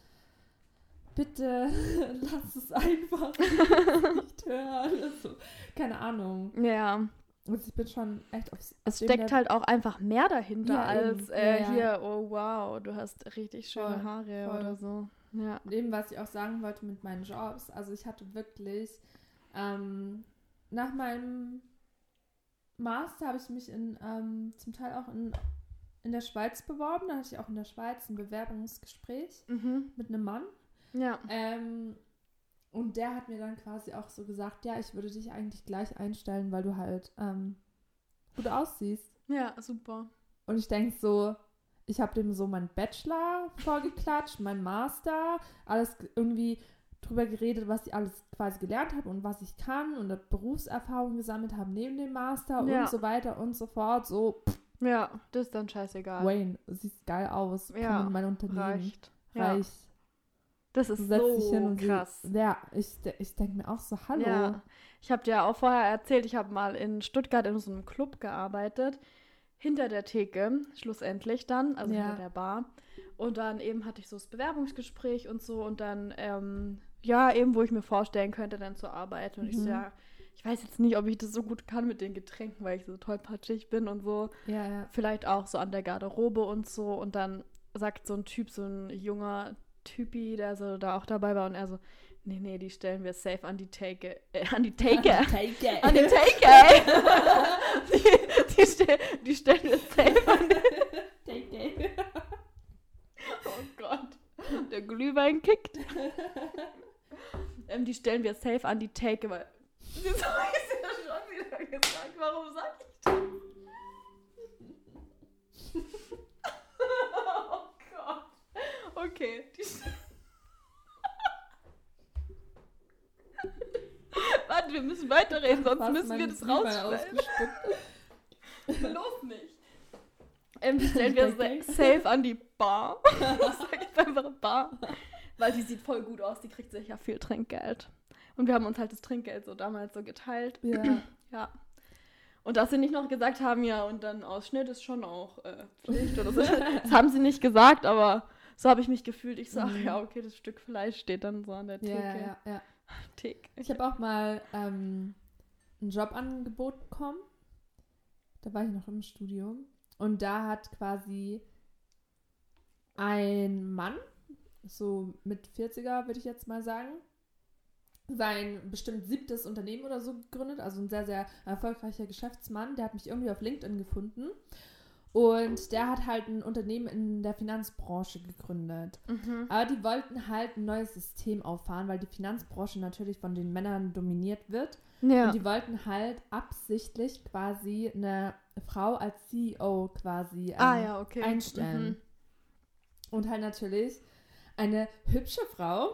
bitte lass es einfach nicht hören. Also, keine Ahnung. ja. Also ich bin schon echt aufs Es steckt halt auch einfach mehr dahinter Ja, als äh, Ja, hier, oh wow, du hast richtig schöne Voll, Haare voll. oder so. Ja. Eben, was ich auch sagen wollte mit meinen Jobs. Also ich hatte wirklich ähm, nach meinem Master habe ich mich in, ähm, zum Teil auch in, in der Schweiz beworben. Da hatte ich auch in der Schweiz ein Bewerbungsgespräch Mhm. mit einem Mann. Ja. Ähm, und der hat mir dann quasi auch so gesagt, ja, ich würde dich eigentlich gleich einstellen, weil du halt ähm, gut aussiehst. Ja, super. Und ich denke so, ich habe dem so meinen Bachelor vorgeklatscht, meinen Master, alles irgendwie drüber geredet, was ich alles quasi gelernt habe und was ich kann und Berufserfahrung gesammelt habe neben dem Master Ja. und so weiter und so fort. So, pff, Ja, das ist dann scheißegal. Wayne, siehst geil aus, Ja, in mein Unternehmen, Reicht. Ja. Das ist so und sie- krass. Ja, ich, ich denke mir auch so, hallo. Ja. Ich habe dir auch vorher erzählt, ich habe mal in Stuttgart in so einem Club gearbeitet. Hinter der Theke, schlussendlich dann, also Ja. hinter der Bar. Und dann eben hatte ich so das Bewerbungsgespräch und so und dann, ähm, ja, eben, wo ich mir vorstellen könnte, dann zu arbeiten. Und ich so, Mhm. ja, ich weiß jetzt nicht, ob ich das so gut kann mit den Getränken, weil ich so tollpatschig bin und so. Ja, ja. Vielleicht auch so an der Garderobe und so. Und dann sagt so ein Typ, so ein junger Typi, der so da auch dabei war und er so, nee, nee, die stellen wir safe an die Theke, äh, an die Theke. Take An die Theke! die, die, stell, die stellen wir safe an die Take Oh Gott, der Glühwein kickt. ähm, die stellen wir safe an die Theke, weil. Wieso habe ich ja schon wieder gesagt? Warum sag ich das? oh Gott. Okay. Warte, wir müssen weiterreden, sonst müssen wir das rausschneiden. Los nicht. Ähm, stellen wir Okay. safe an die Bar. Ich sag jetzt einfach Bar. Weil die sieht voll gut aus, die kriegt sicher viel Trinkgeld. Und wir haben uns halt das Trinkgeld so damals so geteilt. Ja. Ja. Und dass sie nicht noch gesagt haben, ja, und dann Ausschnitt ist schon auch äh, Pflicht oder so. Das haben sie nicht gesagt, aber so habe ich mich gefühlt. Ich ach Mhm. ja, okay, das Stück Fleisch steht dann so an der Theke. Ja, ja, ja. Theke. Ich habe auch mal ähm, ein Jobangebot bekommen. Da war ich noch im Studium. Und da hat quasi ein Mann, so mit 40er würde ich jetzt mal sagen, sein bestimmt siebtes Unternehmen oder so gegründet. Also ein sehr, sehr erfolgreicher Geschäftsmann. Der hat mich irgendwie auf LinkedIn gefunden. Und der hat halt ein Unternehmen in der Finanzbranche gegründet. Mhm. Aber die wollten halt ein neues System auffahren, weil die Finanzbranche natürlich von den Männern dominiert wird. Ja. Und die wollten halt absichtlich quasi eine Frau als CEO quasi ähm, ah ja, okay. einstellen. Mhm. Und halt natürlich eine hübsche Frau.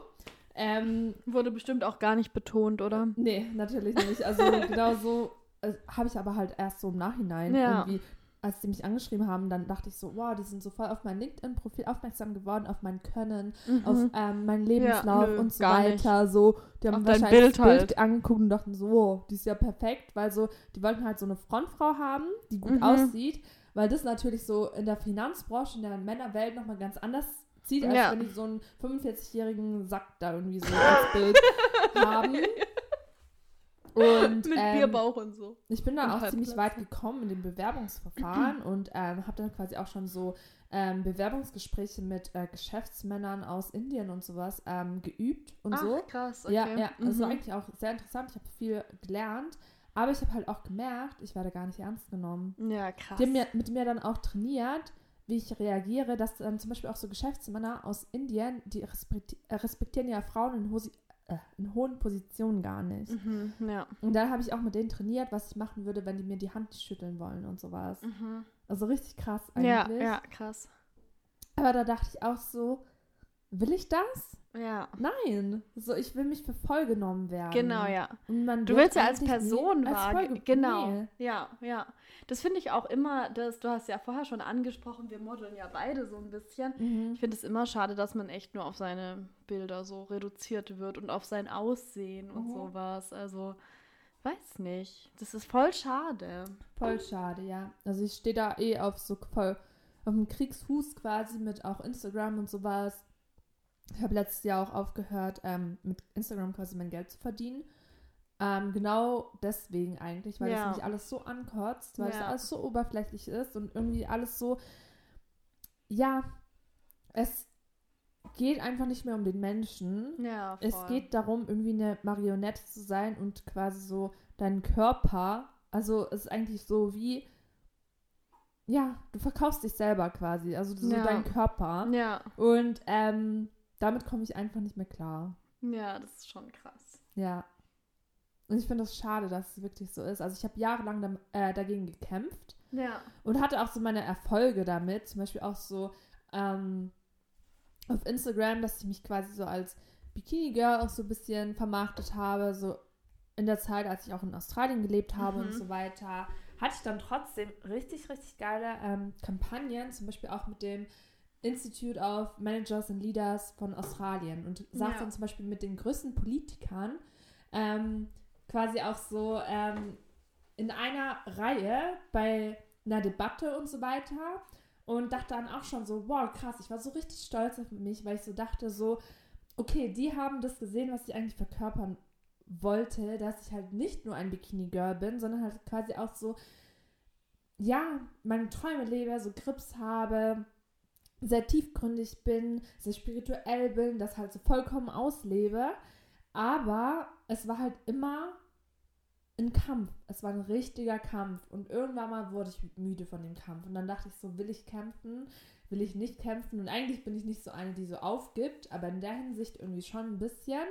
Ähm, Wurde bestimmt auch gar nicht betont, oder? nee, natürlich nicht. Also genau so äh, habe ich aber halt erst so im Nachhinein Ja. irgendwie, als die mich angeschrieben haben, dann dachte ich so, wow, die sind so voll auf mein LinkedIn-Profil aufmerksam geworden, auf mein Können, auf Mhm. ähm, meinen Lebenslauf nö, und so gar nicht. weiter. So, die haben Auf wahrscheinlich Bild das Bild halt. angeguckt und dachten so, wow, die ist ja perfekt, weil so, die wollten halt so eine Frontfrau haben, die gut Mhm. aussieht, weil das natürlich so in der Finanzbranche, in der Männerwelt nochmal ganz anders zieht, als Ja. wenn die so einen 45-jährigen Sack da irgendwie so als Bild haben. Und Mit ähm, Bierbauch und so. ich bin da Und auch ziemlich weit Halbplatz. gekommen in dem Bewerbungsverfahren und ähm, habe dann quasi auch schon so ähm, Bewerbungsgespräche mit äh, Geschäftsmännern aus Indien und sowas ähm, geübt und Ach, so. krass, okay. Ja, ja, also Mhm. eigentlich auch sehr interessant. Ich habe viel gelernt. Aber ich habe halt auch gemerkt, ich werde gar nicht ernst genommen. Ja, krass. Die haben mir, mit mir dann auch trainiert, wie ich reagiere, dass dann zum Beispiel auch so Geschäftsmänner aus Indien, die respekti respektieren ja Frauen in, Hosi in hohen Positionen gar nicht. Mhm, ja. Und dann habe ich auch mit denen trainiert, was ich machen würde, wenn die mir die Hand schütteln wollen und sowas. Mhm. Also richtig krass Ja, eigentlich. ja, krass. Aber da dachte ich auch so, will ich das? Ja. Nein. So, ich will mich für voll genommen werden. Genau, ja. Und man Du willst ja als Person nie als wahrge- Folge- Genau. Nee. Ja, ja. Das finde ich auch immer, das, du hast ja vorher schon angesprochen, wir modeln ja beide so ein bisschen. Mhm. Ich finde es immer schade, dass man echt nur auf seine Bilder so reduziert wird und auf sein Aussehen und Mhm. sowas. Also, weiß nicht. Das ist voll schade. Voll schade, ja. Also ich stehe da eh auf so voll auf dem Kriegsfuß quasi mit auch Instagram und sowas. Ich habe letztes Jahr auch aufgehört, ähm, mit Instagram quasi mein Geld zu verdienen. Ähm, genau deswegen eigentlich, weil Ja. es mich alles so ankotzt, weil es Ja. alles so oberflächlich ist und irgendwie alles so, ja, es geht einfach nicht mehr um den Menschen. Ja, voll. Es geht darum, irgendwie eine Marionette zu sein und quasi so deinen Körper. Also es ist eigentlich so wie, ja, du verkaufst dich selber quasi, also so Ja. deinen Körper. Ja, Und ähm, damit komme ich einfach nicht mehr klar. ja, das ist schon krass. Ja. Und ich finde es schade, dass es wirklich so ist. Also ich habe jahrelang dam- äh, dagegen gekämpft Ja. und hatte auch so meine Erfolge damit. Zum Beispiel auch so ähm, auf Instagram, dass ich mich quasi so als Bikini-Girl auch so ein bisschen vermarktet habe. So in der Zeit, als ich auch in Australien gelebt habe Mhm. und so weiter, hatte ich dann trotzdem richtig, richtig geile ähm, Kampagnen. Zum Beispiel auch mit dem Institute of Managers and Leaders von Australien und saß Ja. dann zum Beispiel mit den größten Politikern ähm, quasi auch so ähm, in einer Reihe bei einer Debatte und so weiter und dachte dann auch schon so, wow, krass, ich war so richtig stolz auf mich, weil ich so dachte so, okay, die haben das gesehen, was ich eigentlich verkörpern wollte, dass ich halt nicht nur ein Bikini-Girl bin, sondern halt quasi auch so, ja, meine Träume lebe, so Grips habe, sehr tiefgründig bin, sehr spirituell bin, das halt so vollkommen auslebe. Aber es war halt immer ein Kampf. Es war ein richtiger Kampf. Und irgendwann mal wurde ich müde von dem Kampf. Und dann dachte ich so, will ich kämpfen? Will ich nicht kämpfen? Und eigentlich bin ich nicht so eine, die so aufgibt, aber in der Hinsicht irgendwie schon ein bisschen.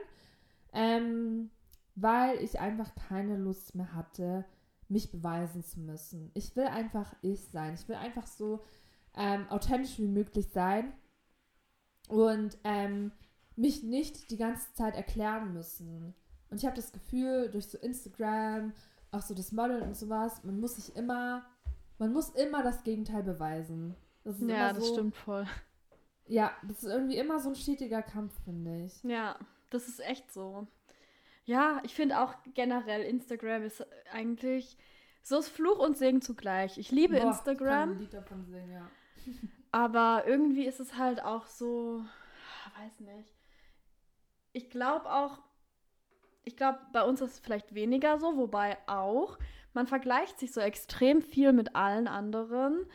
Ähm, weil ich einfach keine Lust mehr hatte, mich beweisen zu müssen. Ich will einfach ich sein. Ich will einfach so ähm, authentisch wie möglich sein und ähm, mich nicht die ganze Zeit erklären müssen. Und ich habe das Gefühl, durch so Instagram, auch so das Modeln und sowas, man muss sich immer, man muss immer das Gegenteil beweisen. Das Ja, immer das so, stimmt voll. Ja, das ist irgendwie immer so ein stetiger Kampf, finde ich. Ja, das ist echt so. Ja, ich finde auch generell Instagram ist eigentlich so ist Fluch und Segen zugleich. Ich liebe Boah, Ich kann Instagram, ein Lied davon singen, ja. Aber irgendwie ist es halt auch so, weiß nicht. Ich glaube auch, ich glaube, bei uns ist es vielleicht weniger so, wobei auch, man vergleicht sich so extrem viel mit allen anderen.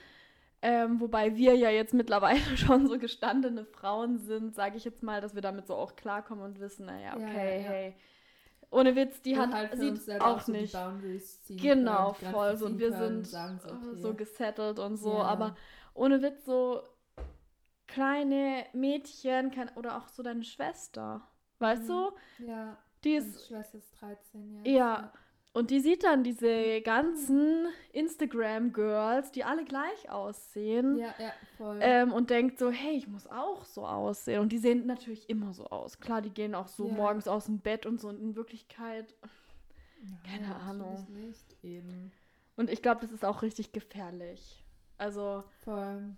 Ähm, wobei wir ja jetzt mittlerweile schon so gestandene Frauen sind, sage ich jetzt mal, dass wir damit so auch klarkommen und wissen, naja, Ja, okay, ja, ja. hey. Ohne Witz, die Und hat halt sieht auch so nicht. Ziehen Genau, voll. So, und wir sind so, okay. so gesettelt und so, Ja. aber ohne Witz, so kleine Mädchen kann, oder auch so deine Schwester, weißt Mhm. du? Ja, Die meine ist, Schwester ist 13 jetzt. Ja. und die sieht dann diese ganzen Instagram-Girls, die alle gleich aussehen. Ja, ja, voll. Ähm, und denkt so, hey, ich muss auch so aussehen. Und die sehen natürlich immer so aus. Klar, die gehen auch so Ja. morgens aus dem Bett und so. Und in Wirklichkeit Ja, keine Ahnung. nicht, eben. Und ich glaube, das ist auch richtig gefährlich. Also, Voll.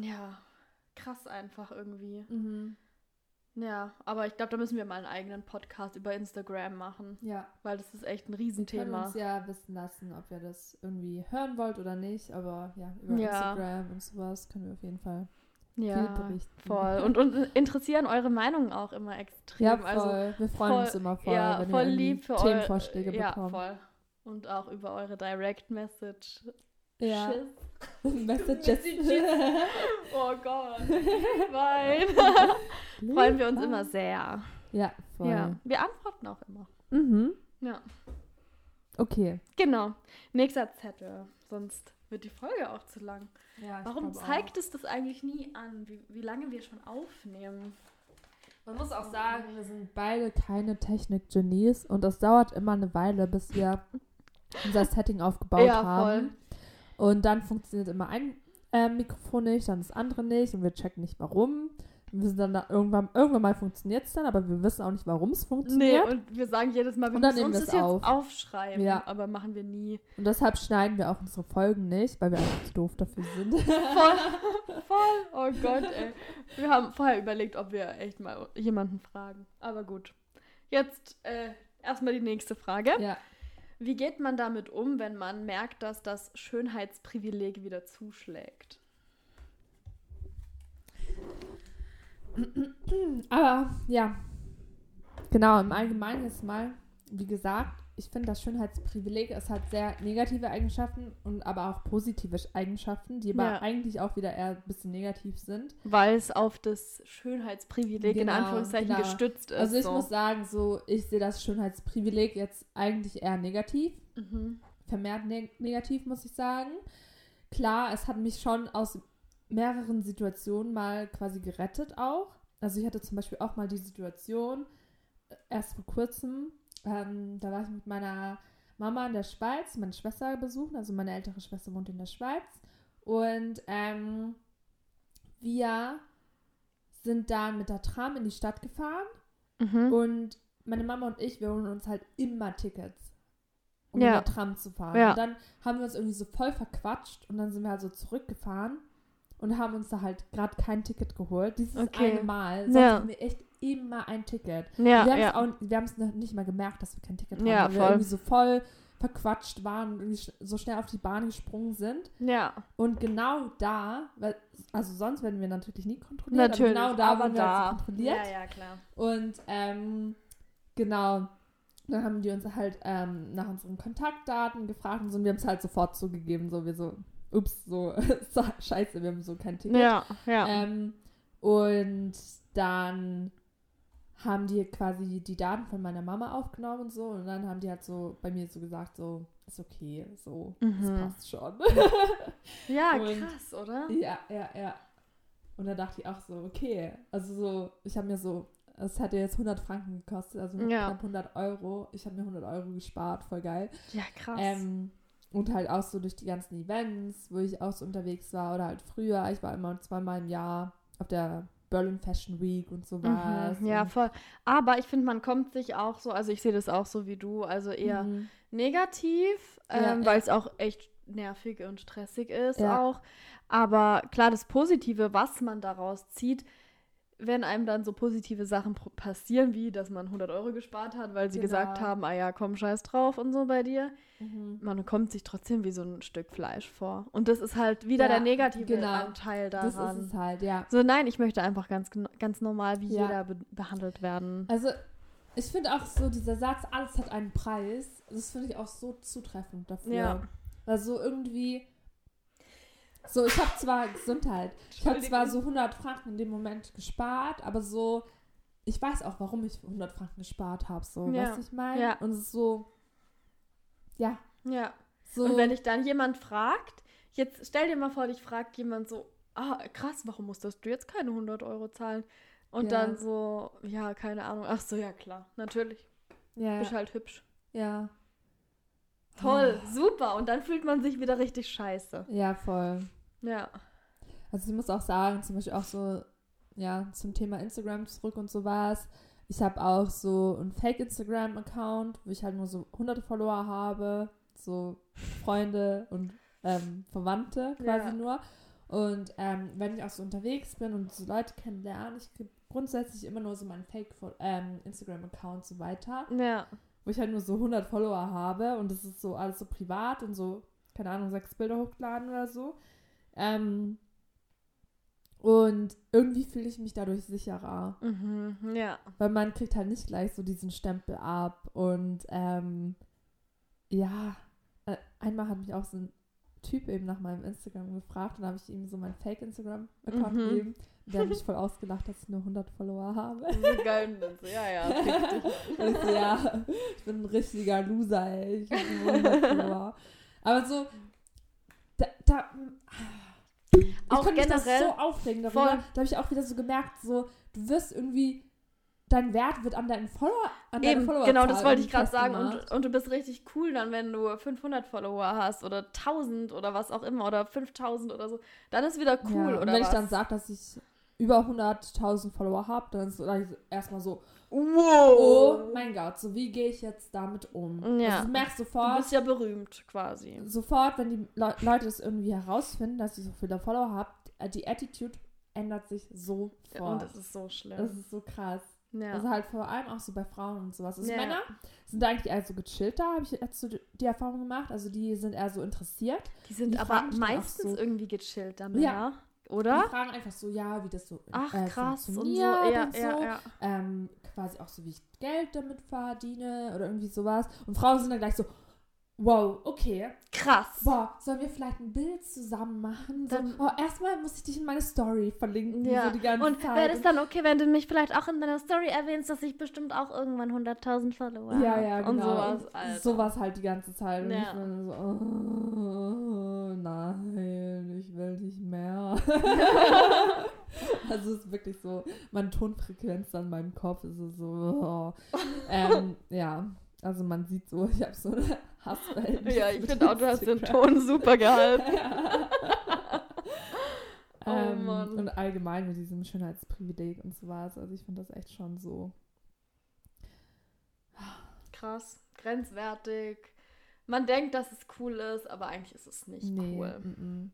ja, krass einfach irgendwie. Mhm. Ja, aber ich glaube, da müssen wir mal einen eigenen Podcast über Instagram machen, Ja, weil das ist echt ein wir können Riesenthema. uns ja wissen lassen, ob ihr das irgendwie hören wollt oder nicht, aber ja, über Ja. Instagram und sowas können wir auf jeden Fall Ja, viel berichten. voll. Und, und interessieren eure Meinungen auch immer extrem. Ja, voll. Also, wir freuen voll- uns immer voll, ja, wenn voll wir lieb für Themenvorschläge eure, ja, bekommen. voll. Und auch über eure Direct Message. Ja. Messages. Oh Gott. Nein. Freuen wir uns immer sehr. Ja, voll. Ja. Wir antworten auch immer. Mhm. Ja. Okay. Genau. Nächster Zettel. Sonst wird die Folge auch zu lang. Ja, Warum zeigt es das eigentlich nie an, wie, wie lange wir schon aufnehmen? Man muss auch sagen, wir sind beide keine Technik-Genies und es dauert immer eine Weile, bis wir unser Setting aufgebaut Ja, haben. Und dann funktioniert immer ein äh, Mikrofon nicht, dann das andere nicht und wir checken nicht warum. Und wir sind dann da irgendwann, irgendwann mal funktioniert es dann, aber wir wissen auch nicht, warum es Nee, funktioniert. und wir sagen jedes Mal, wir Und dann müssen uns wir das es jetzt auf. aufschreiben. Ja. Aber machen wir nie. Und deshalb schneiden wir auch unsere Folgen nicht, weil wir einfach zu doof dafür sind. Voll, voll. Oh Gott, ey. Wir haben vorher überlegt, ob wir echt mal jemanden fragen. Aber gut. Jetzt äh, erstmal die nächste Frage. ja. Wie geht man damit um, wenn man merkt, dass das Schönheitsprivileg wieder zuschlägt? Aber ja, genau, im Allgemeinen jetzt mal, wie gesagt, ich finde, das Schönheitsprivileg ist halt sehr negative Eigenschaften und aber auch positive Eigenschaften, die aber Ja. eigentlich auch wieder eher ein bisschen negativ sind. Weil es auf das Schönheitsprivileg in Genau, Anführungszeichen genau. gestützt ist. Also ich so. muss sagen, so, ich sehe das Schönheitsprivileg jetzt eigentlich eher negativ. Mhm. vermehrt ne negativ, muss ich sagen. Klar, es hat mich schon aus mehreren Situationen mal quasi gerettet auch. Also ich hatte zum Beispiel auch mal die Situation, äh, erst vor kurzem, ähm, da war ich mit meiner Mama in der Schweiz, meine Schwester besuchen, also meine ältere Schwester wohnt in der Schweiz. Und ähm, wir sind dann mit der Tram in die Stadt gefahren Mhm. und meine Mama und ich, wir holen uns halt immer Tickets, um Ja. mit der Tram zu fahren. Ja. Und dann haben wir uns irgendwie so voll verquatscht und dann sind wir halt so zurückgefahren und haben uns da halt gerade kein Ticket geholt. Dieses Okay. eine Mal. Sonst Ja. haben wir echt immer ein Ticket. Ja, wir haben es ja. wir noch nicht mal gemerkt, dass wir kein Ticket haben, Ja, weil wir voll. irgendwie so voll verquatscht waren und so schnell auf die Bahn gesprungen sind. ja. Und genau da, also sonst werden wir natürlich nie kontrolliert, Natürlich, genau da aber wurden wir da. kontrolliert. Ja, ja, klar. Und ähm, genau, dann haben die uns halt ähm, nach unseren Kontaktdaten gefragt und so, und wir haben es halt sofort zugegeben, so wir so, ups, so, so, scheiße, wir haben so kein Ticket. Ja, ja. Ähm, und dann haben die quasi die Daten von meiner Mama aufgenommen und so und dann haben die halt so bei mir so gesagt, so, ist okay, so, Mhm. das passt schon. ja, und- krass, oder? Ja, ja, ja. Und dann dachte ich auch so, okay. Also so, ich habe mir so, es hätte jetzt 100 Franken gekostet, also Ja. knapp 100 Euro. Ich habe mir 100 Euro gespart, voll geil. Ja, krass. Ähm, und halt auch so durch die ganzen Events, wo ich auch so unterwegs war oder halt früher. Ich war immer zweimal im Jahr auf der Berlin Fashion Week und sowas. Mhm, ja, und, voll. Aber ich finde, man kommt sich auch so, also ich sehe das auch so wie du, also eher Mhm. negativ, Ja, ähm, weil es auch echt nervig und stressig ist Ja. auch. Aber klar, das Positive, was man daraus zieht, wenn einem dann so positive Sachen passieren, wie dass man 100 Euro gespart hat, weil sie Genau. gesagt haben, ah ja, komm, scheiß drauf und so bei dir. Mhm. Man kommt sich trotzdem wie so ein Stück Fleisch vor. Und das ist halt wieder Ja, der negative genau. Anteil Das daran. ist es halt, ja. So, nein, ich möchte einfach ganz, ganz normal wie Ja. jeder be behandelt werden. Also, ich finde auch so dieser Satz, alles hat einen Preis, das finde ich auch so zutreffend dafür. Ja. Also irgendwie, so ich habe zwar Gesundheit, ich habe zwar so 100 Franken in dem Moment gespart, aber so, ich weiß auch, warum ich 100 Franken gespart habe, so, Ja. weißt du, ich meine? Ja. Und es ist so, ja, Ja. so. Und wenn dich dann jemand fragt, jetzt stell dir mal vor, dich fragt jemand so, ah, krass, warum musstest du jetzt keine 100 Euro zahlen? Und Ja. dann so, ja, keine Ahnung. Ach so, ja klar, natürlich. ja, Bist halt hübsch. ja. Toll, super. Und dann fühlt man sich wieder richtig scheiße. Ja, voll. Ja. Also ich muss auch sagen, zum Beispiel auch so, ja, zum Thema Instagram zurück und sowas. Ich habe auch so einen Fake-Instagram-Account, wo ich halt nur so hunderte Follower habe, so Freunde und ähm, Verwandte quasi Ja. nur. Und ähm, wenn ich auch so unterwegs bin und so Leute kennenlerne, ich gebe grundsätzlich immer nur so meinen Fake-Instagram-Account so weiter, Ja. wo ich halt nur so 100 Follower habe und das ist so alles so privat und so, keine Ahnung, sechs Bilder hochladen oder so. Ähm, und irgendwie fühle ich mich dadurch sicherer, Mhm. Ja. weil man kriegt halt nicht gleich so diesen Stempel ab und ähm, ja, äh, einmal hat mich auch so ein Typ eben nach meinem Instagram gefragt und habe ich ihm so meinen Fake-Instagram-Account Mhm. gegeben. Der hat mich voll ausgelacht, dass ich nur 100 Follower habe. So geil. so, ja, ja, fick dich. Und ich so, ja, ich bin ein richtiger Loser, ey. Ich hab nur 100 Follower. Aber so, da, da Auch konnte mich das generell so aufregen darüber. voll. Da habe ich auch wieder so gemerkt, so, du wirst irgendwie, dein Wert wird an deinen Follower, an Eben, Follower genau, das wollte ich gerade sagen. Und, und du bist richtig cool dann, wenn du 500 Follower hast oder 1000 oder was auch immer oder 5000 oder so. Dann ist wieder cool, ja, und oder wenn was? ich dann sage, dass ich über 100.000 Follower habe, dann ist es erstmal so, wow. oh mein Gott, so wie gehe ich jetzt damit um? Ja. Also du merkst Du sofort, bist ja berühmt quasi. sofort, wenn die Le Leute es irgendwie herausfinden, dass ich so viele Follower habe, äh, die Attitude ändert sich sofort. Und das ist so schlimm. das ist so krass. ja. Also halt vor allem auch so bei Frauen und sowas. Also Ja. Männer sind eigentlich eher so gechillter, habe ich jetzt so die Erfahrung gemacht. Also die sind eher so interessiert. die sind die aber meistens so- irgendwie gechillt damit, Ja. Oder? Die fragen einfach so, ja, wie das so Ach, äh, krass. Und so, funktioniert ja, und so. ja, ja. Ähm, quasi auch so, wie ich Geld damit verdiene oder irgendwie sowas. Und Frauen sind dann gleich so, wow, okay. Krass. Boah, sollen wir vielleicht ein Bild zusammen machen? So, oh, erstmal muss ich dich in meine Story verlinken, Ja. so die ganze Und wäre es dann okay, wenn du mich vielleicht auch in deiner Story erwähnst, dass ich bestimmt auch irgendwann 100.000 Follower ja, habe? ja, genau. Und sowas. Alter. sowas halt die ganze Zeit. Und Ja. ich bin so, oh, nein, ich will nicht mehr. also es ist wirklich so, meine Tonfrequenz an meinem Kopf ist so, oh. ähm, ja, also man sieht so, ich habe so eine Hasswelt. Ja, ich finde auch, du hast den Ton super gehalten. Oh ähm. Und allgemein mit diesem Schönheitsprivileg und so was. Also ich finde das echt schon so. Krass. Grenzwertig. Man denkt, dass es cool ist, aber eigentlich ist es nicht nee. cool. mm, mm.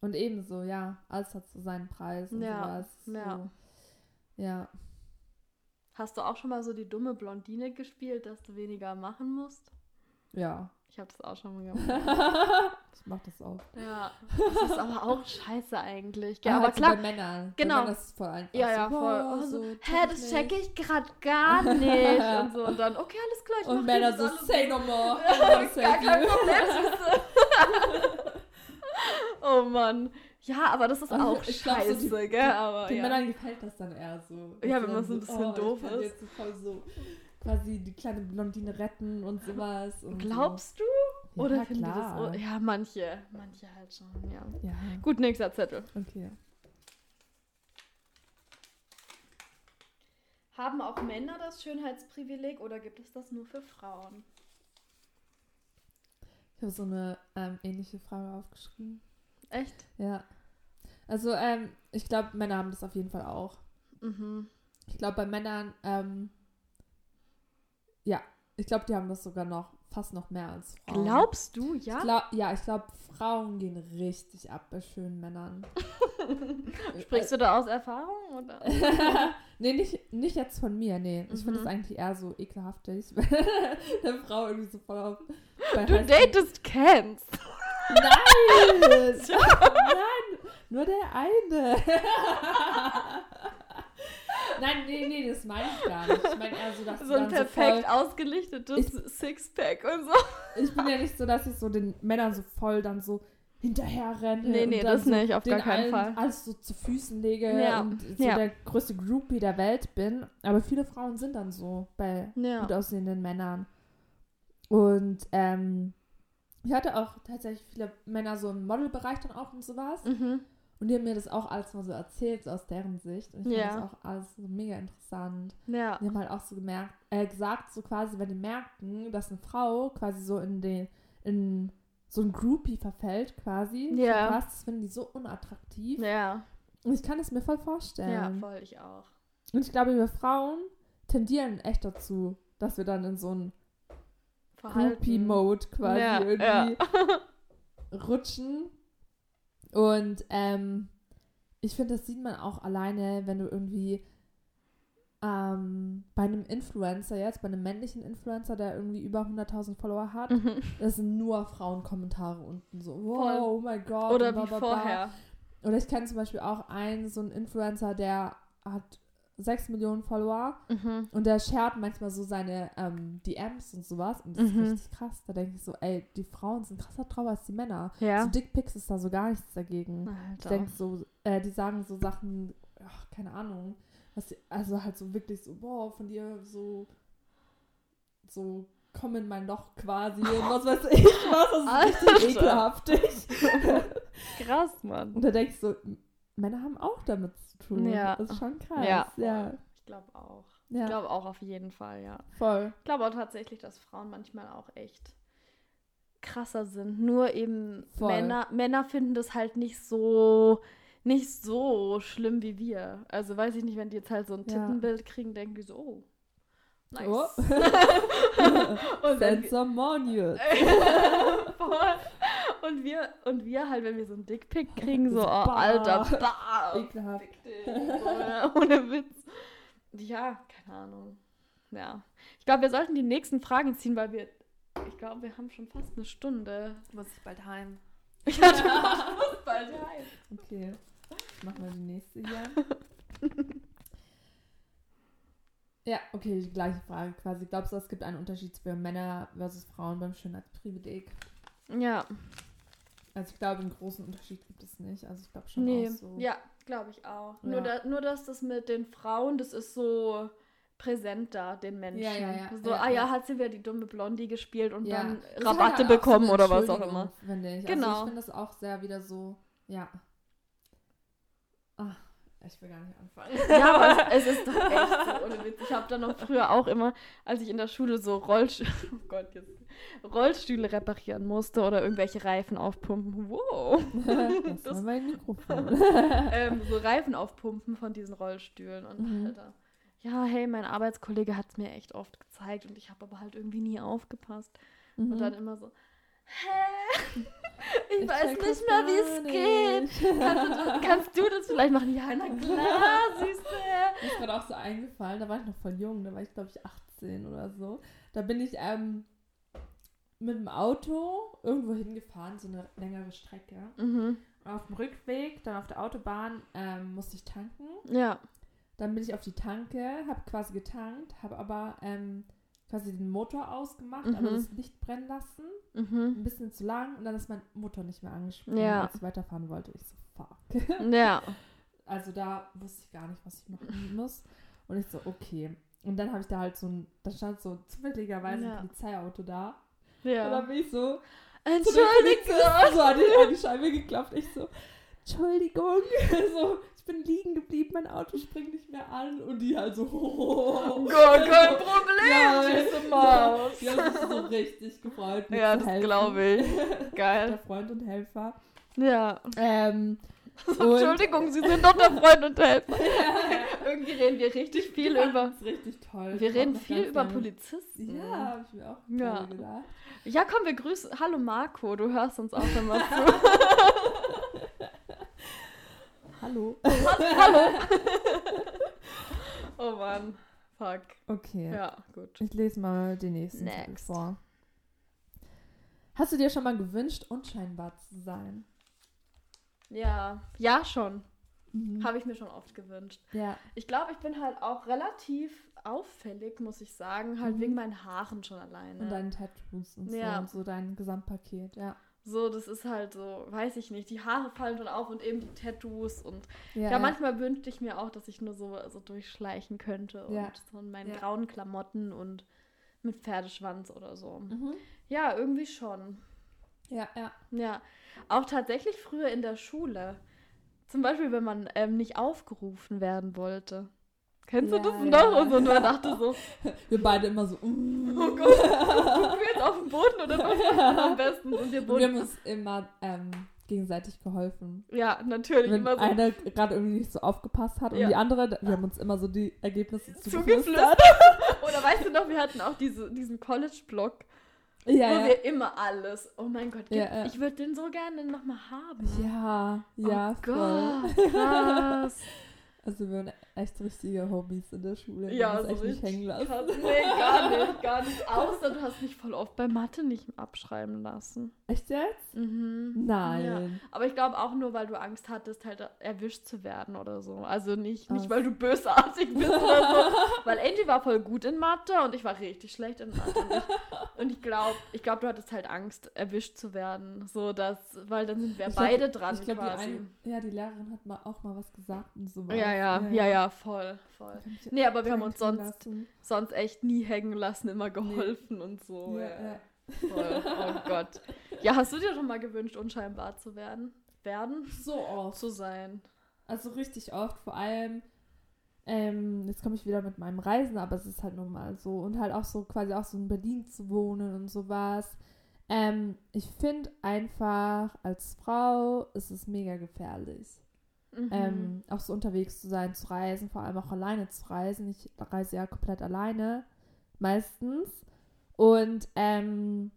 Und ebenso, ja, alles hat so seinen Preis und Ja, sowas. ja. So. Ja. Hast du auch schon mal so die dumme Blondine gespielt, dass du weniger machen musst? Ja. Ich habe das auch schon mal gemacht. ich mach das auch. ja, das ist aber auch scheiße eigentlich. Ja, Ah, aber so klar. bei Männern. genau. Bei Männern ist es voll einfach. Ja, so, ja, voll. oh, so, Hä, das checke ich gerade gar nicht. Und so. Und dann, okay, alles klar. Ich Und Männer das so, say no more. Gar kein. Problem, oh Mann. Ja, aber das ist Also, auch ich glaub, so scheiße, die- gell? Aber Den ja. Männern gefällt das dann eher so. Ja, wenn man so ein bisschen oh, doof ist. Jetzt so voll so quasi die kleine Blondine retten und sowas. Und Glaubst du? so. Oder ja, finden die das klar. so? Ja, manche. Manche halt schon, ja. Ja, Gut, nächster Zettel. okay. Haben auch Männer das Schönheitsprivileg oder gibt es das nur für Frauen? Ich habe so eine ähm, ähnliche Frage aufgeschrieben. Echt? Ja. Also, ähm, ich glaube, Männer haben das auf jeden Fall auch. Mhm. Ich glaube, bei Männern, ähm, ja, ich glaube, die haben das sogar noch, fast noch mehr als Frauen. Glaubst du, ja? Ich glaub, ja, ich glaube, Frauen gehen richtig ab bei schönen Männern. Sprichst du da aus Erfahrung? Oder? nee, nicht, nicht jetzt von mir, nee. Ich finde Mhm. es eigentlich eher so ekelhaftig, wenn eine Frau irgendwie so voll auf. Du datest Kens. Nein! Nein! Nur der eine! Nein, nee, nee, das meine ich gar nicht. Ich meine eher so, dass So ein perfekt so ausgelichtetes Sixpack und so. voll, Ich bin ja nicht so, dass ich so den Männern so voll dann so hinterher renne. Nee, nee, das so nicht, auf gar keinen Fall. alles so zu Füßen lege Ja, und so ja. der größte Groupie der Welt bin. Aber viele Frauen sind dann so bei Ja. gut aussehenden Männern. Und ähm, ich hatte auch tatsächlich viele Männer so im Modelbereich dann auch und sowas. Mhm. Und die haben mir das auch alles mal so erzählt, so aus deren Sicht. Und ich Ja. fand das auch alles so mega interessant. Ja. Die haben halt auch so gemerkt, äh, gesagt, so quasi, wenn die merken, dass eine Frau quasi so in den, in so ein Groupie verfällt, quasi. Ja. fast, das finden die so unattraktiv. Ja. Und ich kann es mir voll vorstellen. Ja, voll, ich auch. Und ich glaube, wir Frauen tendieren echt dazu, dass wir dann in so ein. Groupie-Mode quasi Ja, irgendwie rutschen. Und ähm, ich finde, das sieht man auch alleine, wenn du irgendwie ähm, bei einem Influencer jetzt, bei einem männlichen Influencer, der irgendwie über 100.000 Follower hat, Mhm. das sind nur Frauenkommentare unten so, wow, oh mein Gott. Oder bla, wie bla, vorher. Oder ich kenne zum Beispiel auch einen, so einen Influencer, der hat 6 Millionen Follower Mhm. und der shared manchmal so seine ähm, DMs und sowas. Und das Mhm. ist richtig krass. Da denke ich so, ey, die Frauen sind krasser drauf als die Männer. Ja. So Dickpics ist da so gar nichts dagegen. Ich Alter. denke so, äh, die sagen so Sachen, ach, keine Ahnung, was also halt so wirklich so, boah, von dir so, so komm in mein Loch quasi und was weiß ich was, das ist richtig ekelhaftig. Krass, Mann. Und da denkst du, Männer haben auch damit zu tun. Ja. Das ist schon krass. Ja. ja. Ich glaube auch. Ja, Ich glaube auch auf jeden Fall, ja. voll. Ich glaube auch tatsächlich, dass Frauen manchmal auch echt krasser sind. Nur eben Voll. Männer, Männer finden das halt nicht so nicht so schlimm wie wir. Also weiß ich nicht, wenn die jetzt halt so ein Ja. Tittenbild kriegen, denken die so, oh. Nice. Oh. Send some more nudes. voll. Und wir und wir halt, wenn wir so ein Dickpick kriegen, so, oh. Alter, bah, Ekelhaft. dich. Ja, ohne Witz. Ja, keine Ahnung. Ja. Ich glaube, wir sollten die nächsten Fragen ziehen, weil wir, ich glaube, wir haben schon fast eine Stunde. Muss ich bald heim. Ja, du musst bald heim. Okay. Machen wir die nächste hier. ja, okay, die gleiche Frage quasi. Glaubst du, es gibt einen Unterschied für Männer versus Frauen beim Schönheitsprivileg? Ja, Also ich glaube, einen großen Unterschied gibt es nicht. Also ich glaube schon nee. auch so. Ja, glaube ich auch. Ja. Nur, da, nur, dass das mit den Frauen, das ist so präsent da, den Menschen. Ja, ja, ja. So, Ja, ah ja, ja. hat sie wieder die dumme Blondie gespielt und Ja. dann Das Rabatte halt bekommen so oder was auch immer. Finde ich. Also Genau. ich finde das auch sehr wieder so, ja. Ah, ich will gar nicht anfangen. Ja, aber es, es ist doch echt so, ohne Witz. Ich habe dann noch früher auch immer, als ich in der Schule so Rollstühle, oh Gott, jetzt, Rollstühle reparieren musste oder irgendwelche Reifen aufpumpen. Wow. das Das- war mein Mikrofon. ähm, so Reifen aufpumpen von diesen Rollstühlen. Und Mhm. Alter, ja, hey, mein Arbeitskollege hat es mir echt oft gezeigt und ich habe aber halt irgendwie nie aufgepasst. Mhm. Und dann immer so, hä? Ich, Ich weiß nicht mehr, wie es geht. Kannst du, das, kannst du das vielleicht machen? Ja, na klar, Süße. Mir ist gerade auch so eingefallen, da war ich noch voll jung, da war ich glaube ich 18 oder so. Da bin ich ähm, mit dem Auto irgendwo hingefahren, so eine längere Strecke. Mhm. Und auf dem Rückweg, dann auf der Autobahn, ähm, musste ich tanken. Ja. Dann bin ich auf die Tanke, habe quasi getankt, habe aber ähm, quasi den Motor ausgemacht, Mhm. aber das Licht brennen lassen. Mhm. Ein bisschen zu lang und dann ist mein Motor nicht mehr angesprungen, Ja. als ich weiterfahren wollte. Ich so, fuck. Ja. Also da wusste ich gar nicht, was ich machen muss. Und ich so, okay. Und dann habe ich da halt so ein, da stand so zufälligerweise Ja. ein Polizeiauto da. Und dann Ja. bin ich so, Entschuldigung. So an die, an die Scheibe geklopft. Ich so, Entschuldigung. so, ich bin liegen geblieben, mein Auto springt nicht mehr an. Und die halt so, Gar kein Problem, Ja, süße Maus. Die haben sich so richtig gefreut. mir Ja, das glaube ich. Der Geil. Freund und Helfer. Ja. Ähm, und- Entschuldigung, Sie sind doch der Freund und Helfer. Irgendwie reden wir richtig viel Ja, über. Das ist richtig toll. Wir reden viel über lange- Polizisten. Ja, habe ich mir auch Ja. gedacht. Ja, komm, wir grüßen. Hallo Marco, du hörst uns auch immer zu. Hallo. Hallo. oh Mann. Fuck. Okay. Ja, gut. Ich lese mal den nächsten Titel Next. vor. Hast du dir schon mal gewünscht, unscheinbar zu sein? Ja. Ja, schon. Mhm. Habe ich mir schon oft gewünscht. Ja. Ich glaube, ich bin halt auch relativ auffällig, muss ich sagen, halt Mhm. wegen meinen Haaren schon alleine. Und deinen Tattoos und Ja. so und so dein Gesamtpaket, ja. So, das ist halt so, weiß ich nicht, die Haare fallen schon auf und eben die Tattoos und Ja, ja, manchmal wünschte ich mir auch, dass ich nur so, so durchschleichen könnte und Ja. so in meinen Ja. grauen Klamotten und mit Pferdeschwanz oder so. Mhm. Ja, irgendwie schon. Ja, ja. Ja, auch tatsächlich früher in der Schule. Zum Beispiel, wenn man ähm, nicht aufgerufen werden wollte. Kennst Ja, du das ja. noch? Und so, und man dachte so, Wir beide immer so, mm. oh Gott, gucken wir jetzt auf den Boden oder was am besten? Und wir Und wir haben Boden. uns immer ähm, gegenseitig geholfen. Ja, natürlich, Wenn immer so einer gerade irgendwie nicht so aufgepasst hat Ja. und die andere, wir haben uns immer so die Ergebnisse zugeflüstert. Oder weißt du noch, wir hatten auch diese, diesen College-Blog, Ja, wo ja. wir immer alles, oh mein Gott, gib, Ja, ich würde den so gerne nochmal haben. Ja, ja, oh. Gott, krass. Also wir waren echt richtige Hobbys in der Schule. Ja, so echt nicht hängen lassen. krass. Nee, gar nicht, gar nicht. Außer du hast mich voll oft bei Mathe nicht abschreiben lassen. Echt jetzt? Mhm. Nein. Aber ich glaube auch nur, weil du Angst hattest, halt erwischt zu werden oder so. Also nicht, nicht Ach. weil du bösartig bist oder so. Weil die war voll gut in Mathe und ich war richtig schlecht in Mathe. Und ich, glaube, ich glaub, du hattest halt Angst, erwischt zu werden. So, dass, weil dann sind wir Ich glaub, beide dran Ich glaube, die, quasi. ein- ja, die Lehrerin hat mal auch mal was gesagt und so. ja, ja, ja, ja, voll, voll. Nee, aber wir haben uns sonst, lassen. sonst echt nie hängen lassen, immer geholfen und so. Ja, Ja. Voll. Oh Gott. Ja, hast du dir schon mal gewünscht, unscheinbar zu werden? Werden? So oft. Zu sein. Also richtig oft, vor allem, ähm, jetzt komme ich wieder mit meinem Reisen, aber es ist halt normal so. Und halt auch so quasi auch so in Berlin zu wohnen und sowas. Ähm, ich finde einfach, als Frau ist es mega gefährlich. Mhm. Ähm, auch so unterwegs zu sein, zu reisen, vor allem auch alleine zu reisen. Ich reise ja komplett alleine, meistens. Und ähm,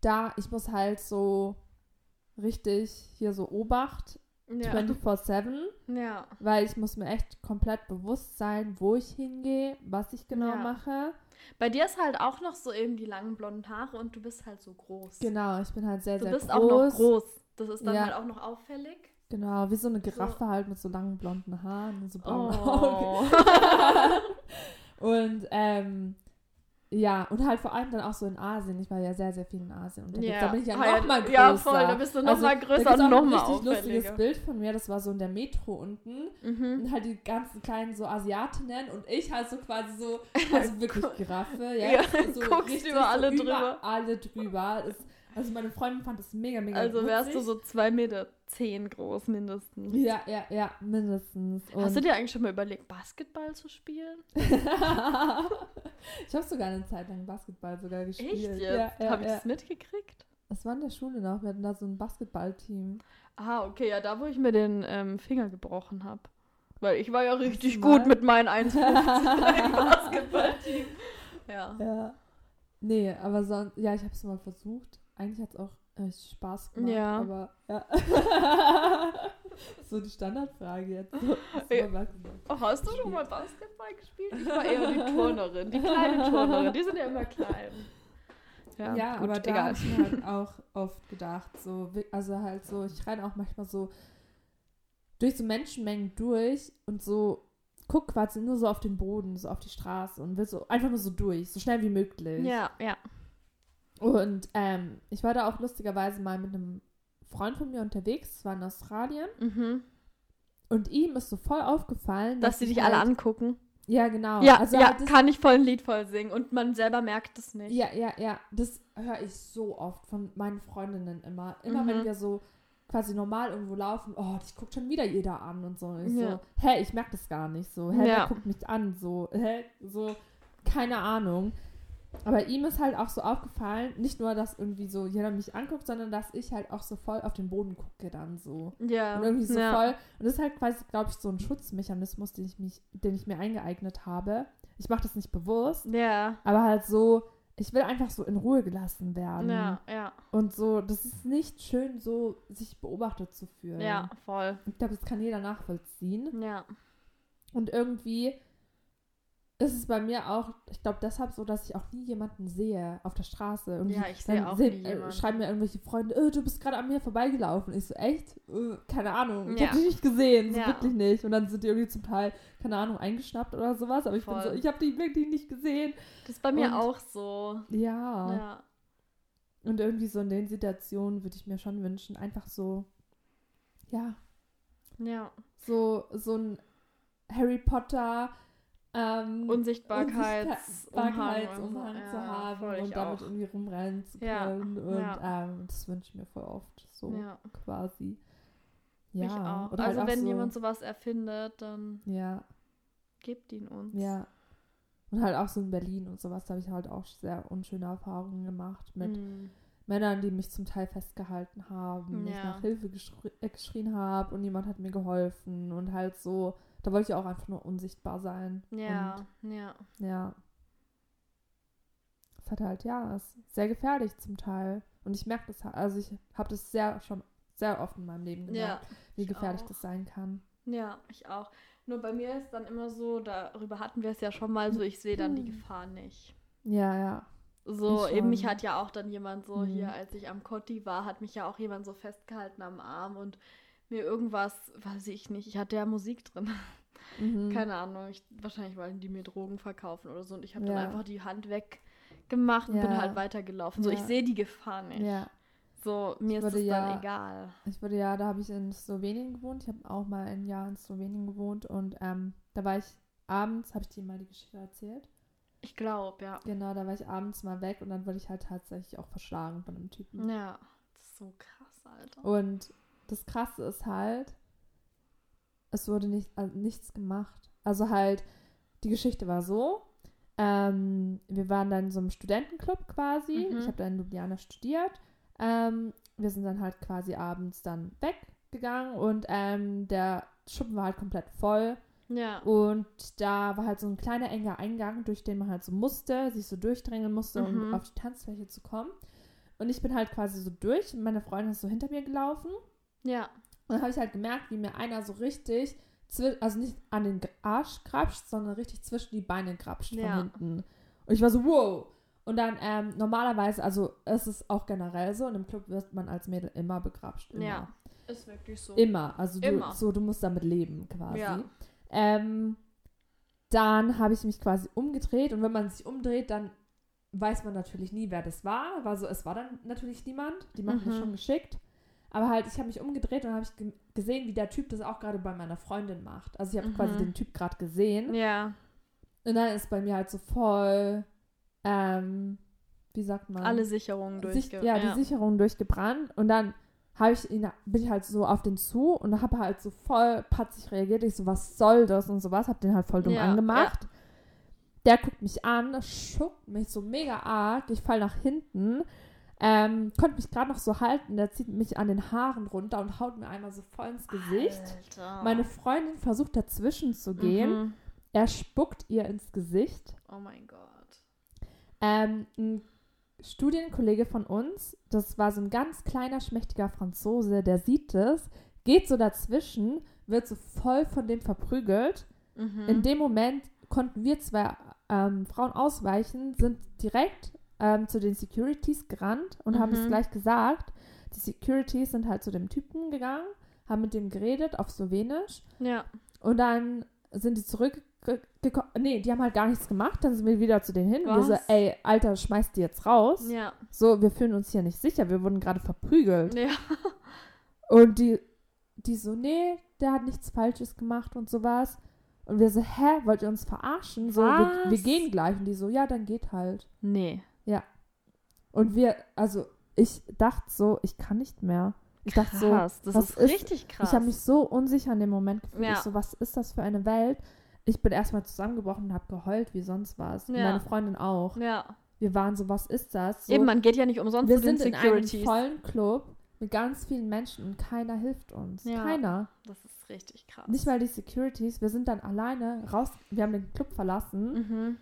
da, ich muss halt so richtig hier so Obacht ja. 24-7, ja. weil ich muss mir echt komplett bewusst sein, wo ich hingehe, was ich genau Ja. mache. Bei dir ist halt auch noch so eben die langen blonden Haare und du bist halt so groß. Genau, ich bin halt sehr, Du sehr bist groß. auch noch groß. Das ist dann Ja. halt auch noch auffällig. Genau, wie so eine Giraffe halt mit so langen blonden Haaren und so braunen Augen. Oh. Und ähm, ja, und halt vor allem dann auch so in Asien. Ich war ja sehr, sehr viel in Asien unterwegs. Ja. Da bin ich ja Ah, ja, noch mal größer. ja, voll, da bist du noch mal da größer und auch noch ein mal richtig lustiges. Bild von mir. Das war so in der Metro unten. Mhm. Und halt die ganzen kleinen so Asiatinnen und ich halt so quasi so, also wirklich Giraffe, ja. Ja, so guckst richtig über alle so drüber. Über alle drüber. Das, also meine Freundin fand das mega, mega Also wärst du witzig. so zwei Meter zehn groß mindestens. Ja, ja, ja, mindestens. Und Hast du dir eigentlich schon mal überlegt, Basketball zu spielen? ich habe sogar eine Zeit lang Basketball sogar gespielt. Echt jetzt? Ja, ja, Habe ich ja. das mitgekriegt? Das war in der Schule noch. Wir hatten da so ein Basketballteam. Ah, okay, ja, da wo ich mir den ähm, Finger gebrochen habe. Weil ich war ja richtig gut mit meinen 1,15 im Basketballteam. Ja. Ja. Nee, aber sonst, ja, ich habe es mal versucht. Eigentlich hat es auch echt Spaß gemacht. Ja. Aber ja. so die Standardfrage jetzt. So, Basketball Oh, hast du schon mal Basketball gespielt? Ich war eher die Turnerin, die kleine Turnerin. Die sind ja immer klein. Ja, Ja, gut, aber da habe ich mir halt auch oft gedacht, so, also halt so, ich renne auch manchmal so durch so Menschenmengen durch und so guck quasi nur so auf den Boden, so auf die Straße und will so einfach nur so durch, so schnell wie möglich. Ja, ja. Und ähm, ich war da auch lustigerweise mal mit einem Freund von mir unterwegs, das war in Australien, Mhm. und ihm ist so voll aufgefallen, Dass sie ich dich alle halt, angucken. Ja, genau. Ja, also ja halt das, kann ich voll ein Lied voll singen und man selber merkt es nicht. Ja, ja, ja. Das höre ich so oft von meinen Freundinnen immer. Immer Mhm. wenn wir so quasi normal irgendwo laufen, oh, dich guckt schon wieder jeder an und so. Ich Ja. so, hä, ich merke das gar nicht so. Hä, Ja. wer guckt mich an? So, hä, so, keine Ahnung. Aber ihm ist halt auch so aufgefallen, nicht nur, dass irgendwie so jeder mich anguckt, sondern dass ich halt auch so voll auf den Boden gucke dann so. Ja. Und irgendwie so ja. voll. Und das ist halt quasi, glaube ich, so ein Schutzmechanismus, den ich, mich, den ich mir eingeeignet habe. Ich mache das nicht bewusst, Ja. aber halt so, ich will einfach so in Ruhe gelassen werden. Ja, ja. Und so, das ist nicht schön, so sich beobachtet zu fühlen. Ja, voll. Ich glaube, das kann jeder nachvollziehen. Ja. Und irgendwie ist es bei mir auch, ich glaube, deshalb so, dass ich auch nie jemanden sehe auf der Straße. Irgendwie, Ja, ich sehe dann auch sehen- nie äh, schreiben mir irgendwelche Freunde, äh, du bist gerade an mir vorbeigelaufen. Ich so, echt? Äh, keine Ahnung. Ich Ja. habe dich nicht gesehen, so Ja. wirklich nicht. Und dann sind die irgendwie zum Teil, keine Ahnung, eingeschnappt oder sowas. Aber ich bin Voll. so, ich habe die wirklich nicht gesehen. Das ist bei mir Und- auch so. Ja. Ja. Und irgendwie so in den Situationen würde ich mir schon wünschen, einfach so, ja, Ja. so, so ein Harry Potter ähm, Unsichtbarkeitsumhang. Zu Ja, haben ich und damit auch. irgendwie rumrennen zu Ja, können. Und ja. ähm, das wünsche ich mir voll oft so Ja, quasi. Ja, ich auch. Oder also halt wenn so, jemand sowas erfindet, dann Ja, gebt ihn uns. ja. Und halt auch so in Berlin und sowas, da habe ich halt auch sehr unschöne Erfahrungen gemacht mit Mm. Männern, die mich zum Teil festgehalten haben, ich Ja. nach Hilfe geschri äh, geschrien habe und niemand hat mir geholfen und halt so, da wollte ich auch einfach nur unsichtbar sein. Ja, ja. Ja. Es hat halt, ja, es ist sehr gefährlich zum Teil. Und ich merke das, halt- also ich habe das sehr schon sehr oft in meinem Leben Ja, gemerkt, wie ich gefährlich auch. das sein kann. ja, ich auch. Nur bei mir ist dann immer so, darüber hatten wir es ja schon mal so, ich sehe dann die Gefahr nicht. Ja, ja. So, eben mich hat ja auch dann jemand so Mhm. hier, als ich am Kotti war, hat mich ja auch jemand so festgehalten am Arm und mir irgendwas, weiß ich nicht, ich hatte ja Musik drin. Mhm. Keine Ahnung, ich, wahrscheinlich wollten die mir Drogen verkaufen oder so und ich habe Ja. dann einfach die Hand weggemacht und bin Ja. halt weitergelaufen. So, ich sehe die Gefahr nicht. Ja, So, mir ist würde es ja- dann egal. ich wurde ja, da habe ich in Slowenien gewohnt. Ich habe auch mal ein Jahr in Slowenien gewohnt und ähm, da war ich abends, habe ich dir mal die Geschichte erzählt? Ich glaube, ja. Genau, da war ich abends mal weg und dann wurde ich halt tatsächlich auch verschlagen von einem Typen. Ja, das ist so krass, Alter. Und das Krasse ist halt, es wurde nicht, also nichts gemacht. Also halt, die Geschichte war so, ähm, wir waren dann in so einem Studentenclub quasi. Mhm. Ich habe da in Ljubljana studiert. Ähm, wir sind dann halt quasi abends dann weggegangen und ähm, der Schuppen war halt komplett voll. Ja. Und da war halt so ein kleiner enger Eingang, durch den man halt so musste, sich so durchdrängen musste, um Mhm. auf die Tanzfläche zu kommen. Und ich bin halt quasi so durch und meine Freundin ist so hinter mir gelaufen. Ja. Und dann habe ich halt gemerkt, wie mir einer so richtig, also nicht an den Arsch krapscht, sondern richtig zwischen die Beine krapscht von Ja. hinten. Und ich war so, wow. Und dann ähm, normalerweise, also es ist auch generell so, und im Club wird man als Mädel immer begrapscht. Immer. Ja. Ist wirklich so. Immer. Also du, Immer. so, du musst damit leben quasi. Ja. Ähm, dann habe ich mich quasi umgedreht und wenn man sich umdreht, dann weiß man natürlich nie, wer das war. War so, es war dann natürlich niemand. Die machen das Mhm. schon geschickt. Aber halt, ich habe mich umgedreht und habe ich gesehen, wie der Typ das auch gerade bei meiner Freundin macht. Also ich habe Mhm. quasi den Typ gerade gesehen. Ja. Und dann ist bei mir halt so voll, ähm, wie sagt man? Alle Sicherungen Sich, durchge... ja, die Sicherung durchgebrannt und dann habe ich ihn, bin ich halt so auf den zu und habe halt so voll patzig reagiert. Ich so, was soll das und sowas, hab den halt voll dumm Ja, angemacht. Der guckt mich an, schuckt mich so mega arg, ich fall nach hinten, ähm, konnte mich gerade noch so halten, der zieht mich an den Haaren runter und haut mir einmal so voll ins Gesicht. Alter. Meine Freundin versucht dazwischen zu gehen, Mhm. er spuckt ihr ins Gesicht. Oh mein Gott. Ähm, ein Studienkollege von uns, das war so ein ganz kleiner, schmächtiger Franzose, der sieht es, geht so dazwischen, wird so voll von dem verprügelt. Mhm. In dem Moment konnten wir zwei ähm, Frauen ausweichen, sind direkt ähm, zu den Securities gerannt und haben es Mhm. gleich gesagt. Die Securities sind halt zu dem Typen gegangen, haben mit dem geredet auf Slowenisch ja. und dann sind die zurückgekommen. Nee, die haben halt gar nichts gemacht. Dann sind wir wieder zu denen hin. Und wir so, Was? ey, Alter, schmeißt die jetzt raus. Ja. So, wir fühlen uns hier nicht sicher. Wir wurden gerade verprügelt. Ja. Und die, die so, nee, der hat nichts Falsches gemacht und sowas. Und wir so, hä, wollt ihr uns verarschen? So, wir, wir Was? gehen gleich. Und die so, ja, dann geht halt. Nee. Und wir, also, ich dachte so, ich kann nicht mehr. Ich dachte so, Krass. Das was ist, ist- richtig krass. Ich habe mich so unsicher in dem Moment gefühlt. Ja. Ich so, was ist das für eine Welt? Ich bin erstmal zusammengebrochen und habe geheult, wie sonst was. Ja. meine Freundin auch. ja. Wir waren so, was ist das? So, Eben, man geht ja nicht umsonst wir zu den sind in einem vollen Club mit ganz vielen Menschen und keiner hilft uns. Ja. Keiner. Das ist richtig krass. Nicht mal die Securities. Wir sind dann alleine raus. Wir haben den Club verlassen, Mhm.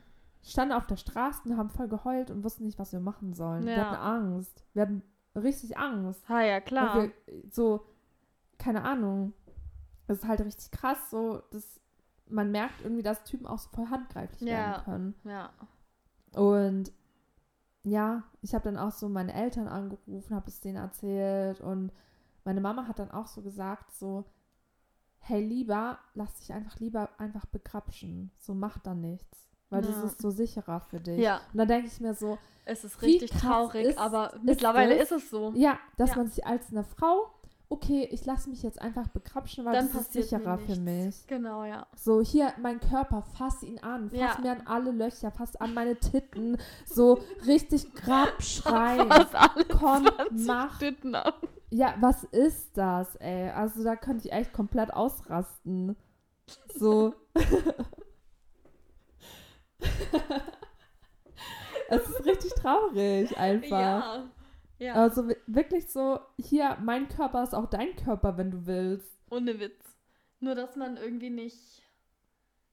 Standen auf der Straße und haben voll geheult und wussten nicht, was wir machen sollen. Wir Ja. hatten Angst. Wir hatten richtig Angst. Ha, ja, klar. wir so, keine Ahnung. Das ist halt richtig krass, so, dass man merkt irgendwie, dass Typen auch so voll handgreiflich Ja. werden können. Ja. Und ja, ich habe dann auch so meine Eltern angerufen, habe es denen erzählt und meine Mama hat dann auch so gesagt, so, hey, lieber, lass dich einfach lieber einfach bekrapschen. So, mach da nichts. Weil Ja. das ist so sicherer für dich. Ja. Und dann denke ich mir so, Es ist richtig traurig, ist- aber ist mittlerweile das? ist es so. ja, dass Ja. man sich als eine Frau, okay, ich lasse mich jetzt einfach bekrapschen, weil Dann das ist sicherer für mich. Genau, ja. So, hier, mein Körper, fass ihn an, fass Ja. mir an alle Löcher, fass an meine Titten, so richtig grabschreien. Fast alle Komm, 20 mach. Titten ab. Ja, was ist das, ey? Also da könnte ich echt komplett ausrasten. So. es ist richtig traurig einfach. Ja. Ja. Also wi- wirklich so, hier, mein Körper ist auch dein Körper, wenn du willst. Ohne Witz. Nur, dass man irgendwie nicht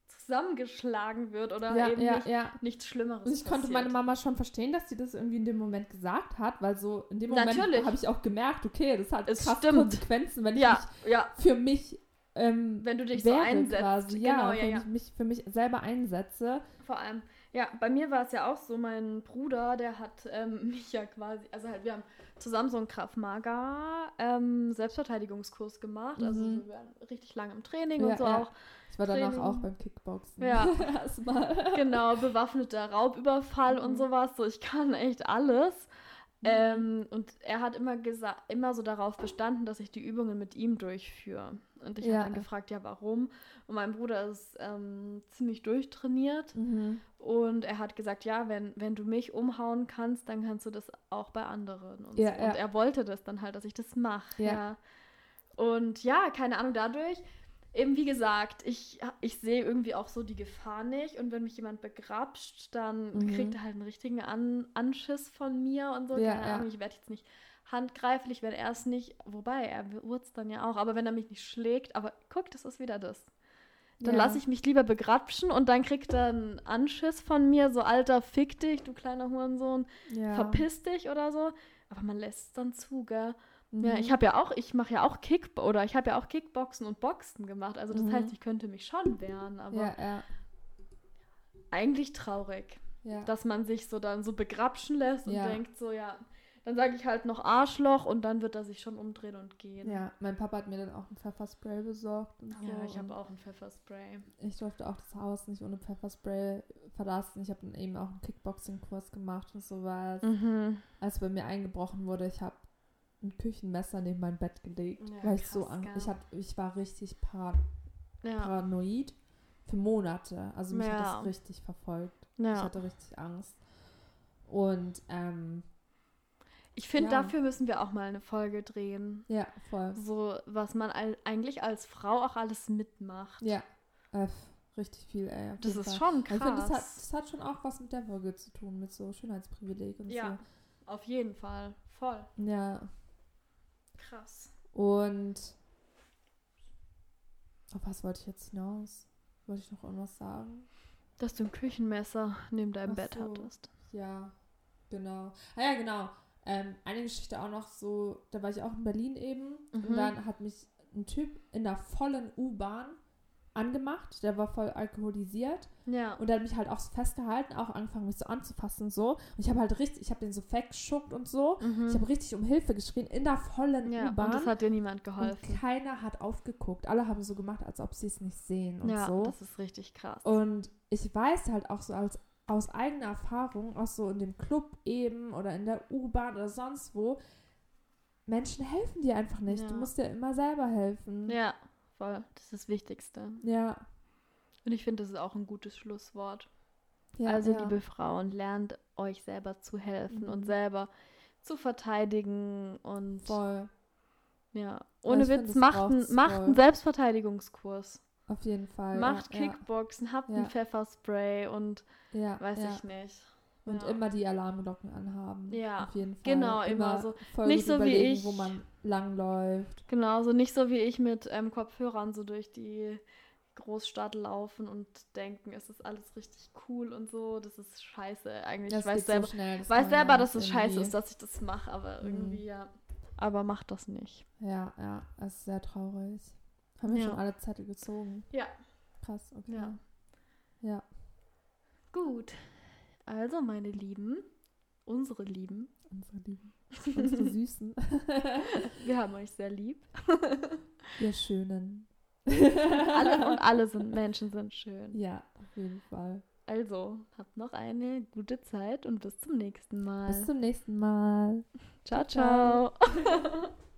zusammengeschlagen wird oder Ja, eben ja, nicht, ja. nichts Schlimmeres Und ich konnte passiert. meine Mama schon verstehen, dass sie das irgendwie in dem Moment gesagt hat, weil so in dem Moment habe ich auch gemerkt, okay, das hat Es krass stimmt. Konsequenzen, wenn ich mich für mich ähm, Wenn du dich so einsetzt. quasi. Genau, Ja, ja, wenn ja. ich mich für mich selber einsetze. Vor allem, ja, bei mir war es ja auch so, mein Bruder, der hat ähm, mich ja quasi, also halt, wir haben zusammen so einen Krav Maga ähm, Selbstverteidigungskurs gemacht. Also Mhm. wir waren richtig lange im Training Ja, und so ja. auch. Ich war danach Training. auch beim Kickboxen. Ja. Erstmal. Genau, bewaffneter Raubüberfall Mhm. und sowas. So, ich kann echt alles. Ähm, und er hat immer gesagt, immer so darauf bestanden, dass ich die Übungen mit ihm durchführe. Und ich Ja. habe dann gefragt, ja, warum? Und mein Bruder ist ähm, ziemlich durchtrainiert. Mhm. Und er hat gesagt, ja, wenn, wenn du mich umhauen kannst, dann kannst du das auch bei anderen. Und, Ja, so. ja. und er wollte das dann halt, dass ich das mache. Ja. Ja. Und ja, keine Ahnung, dadurch, eben wie gesagt, ich, ich sehe irgendwie auch so die Gefahr nicht. Und wenn mich jemand begrapscht, dann Mhm. kriegt er halt einen richtigen An Anschiss von mir und so. Ja, keine ja. Ich werde jetzt nicht handgreiflich, wenn er es nicht, wobei er wird es dann ja auch, aber wenn er mich nicht schlägt, aber guck, das ist wieder das. Dann Ja. lasse ich mich lieber begrapschen und dann kriegt er einen Anschiss von mir, so alter, fick dich, du kleiner Hurensohn, verpiss dich oder so. Aber man lässt es dann zu, gell? Ja, Mhm. ich habe ja auch, ich mache ja auch Kick oder ich habe ja auch Kickboxen und Boxen gemacht. Also das Mhm. heißt, ich könnte mich schon wehren, aber Ja, ja. eigentlich traurig, Ja. dass man sich so dann so begrapschen lässt und denkt so, ja, dann sage ich halt noch Arschloch und dann wird er sich schon umdrehen und gehen. ja, mein Papa hat mir dann auch ein Pfefferspray besorgt und so. Ja, ich habe auch ein Pfefferspray. Ich durfte auch das Haus nicht ohne Pfefferspray verlassen. Ich habe dann eben auch einen Kickboxing-Kurs gemacht und sowas. Mhm. Als bei mir eingebrochen wurde, ich habe ein Küchenmesser neben mein Bett gelegt, Ja, weil ich so krass, Angst, gell? ich, hab, ich war richtig par Ja. paranoid für Monate. Also mich Ja. hat das richtig verfolgt. Ich ja. hatte richtig Angst. Und ähm, Ich finde, Ja. dafür müssen wir auch mal eine Folge drehen. ja, voll. So, was man all, eigentlich als Frau auch alles mitmacht. Ja, äh, richtig viel, ey. Das ist Fall. schon krass. Ich finde, das hat, das hat schon auch was mit der Folge zu tun, mit so Schönheitsprivileg und Ja. Auf jeden Fall. Voll. so. Ja. Krass. Und auf was wollte ich jetzt hinaus? Wollte ich noch irgendwas sagen? Dass du ein Küchenmesser neben deinem Ach Bett so. hattest. Ja, genau. Ah ja, genau. Ähm, eine Geschichte auch noch so, da war ich auch in Berlin eben Mhm. und dann hat mich ein Typ in der vollen U-Bahn angemacht, der war voll alkoholisiert Ja. und der hat mich halt auch so festgehalten, auch angefangen mich so anzufassen und so und ich habe halt richtig, ich habe den so weggeschuckt und so, Mhm. ich habe richtig um Hilfe geschrien in der vollen ja. Und U-Bahn das hat dir niemand und geholfen. keiner hat aufgeguckt, alle haben so gemacht, als ob sie es nicht sehen und Ja, so. das ist richtig krass. Und ich weiß halt auch so als aus eigener Erfahrung, auch so in dem Club eben oder in der U-Bahn oder sonst wo, Menschen helfen dir einfach nicht. Du Ja. musst dir immer selber helfen. ja, voll. Das ist das Wichtigste. Ja. Und ich finde, das ist auch ein gutes Schlusswort. ja also, ja. liebe Frauen, lernt euch selber zu helfen Mhm. und selber zu verteidigen und voll. ja. Ohne find, Witz, macht, ein, macht einen Selbstverteidigungskurs. Auf jeden Fall. macht ja, Kickboxen, habt ein Pfefferspray und Ja, weiß ich nicht. Und ja. immer die Alarmglocken anhaben. Ja, Auf jeden Fall. genau, immer so. voll Nicht so wie ich. wo man langläuft. Genauso nicht so wie ich mit ähm, Kopfhörern so durch die Großstadt laufen und denken, es ist alles richtig cool und so. Das ist scheiße eigentlich. Das ich weiß selber, so schnell. weiß selber dass es scheiße ist, dass ich das mache, aber Mhm. irgendwie ja. Aber macht das nicht. Ja, ja, das ist sehr traurig. Haben wir Ja. schon alle Zettel gezogen? Ja. Krass, okay. Ja. Ja. Gut. Also, meine Lieben, unsere Lieben, Unsere Lieben. Unsere Süßen. wir haben euch sehr lieb. Ihr Schönen. Alle und alle sind Menschen sind schön. Ja, auf jeden Fall. Also, habt noch eine gute Zeit und bis zum nächsten Mal. Bis zum nächsten Mal. ciao, ciao. ciao.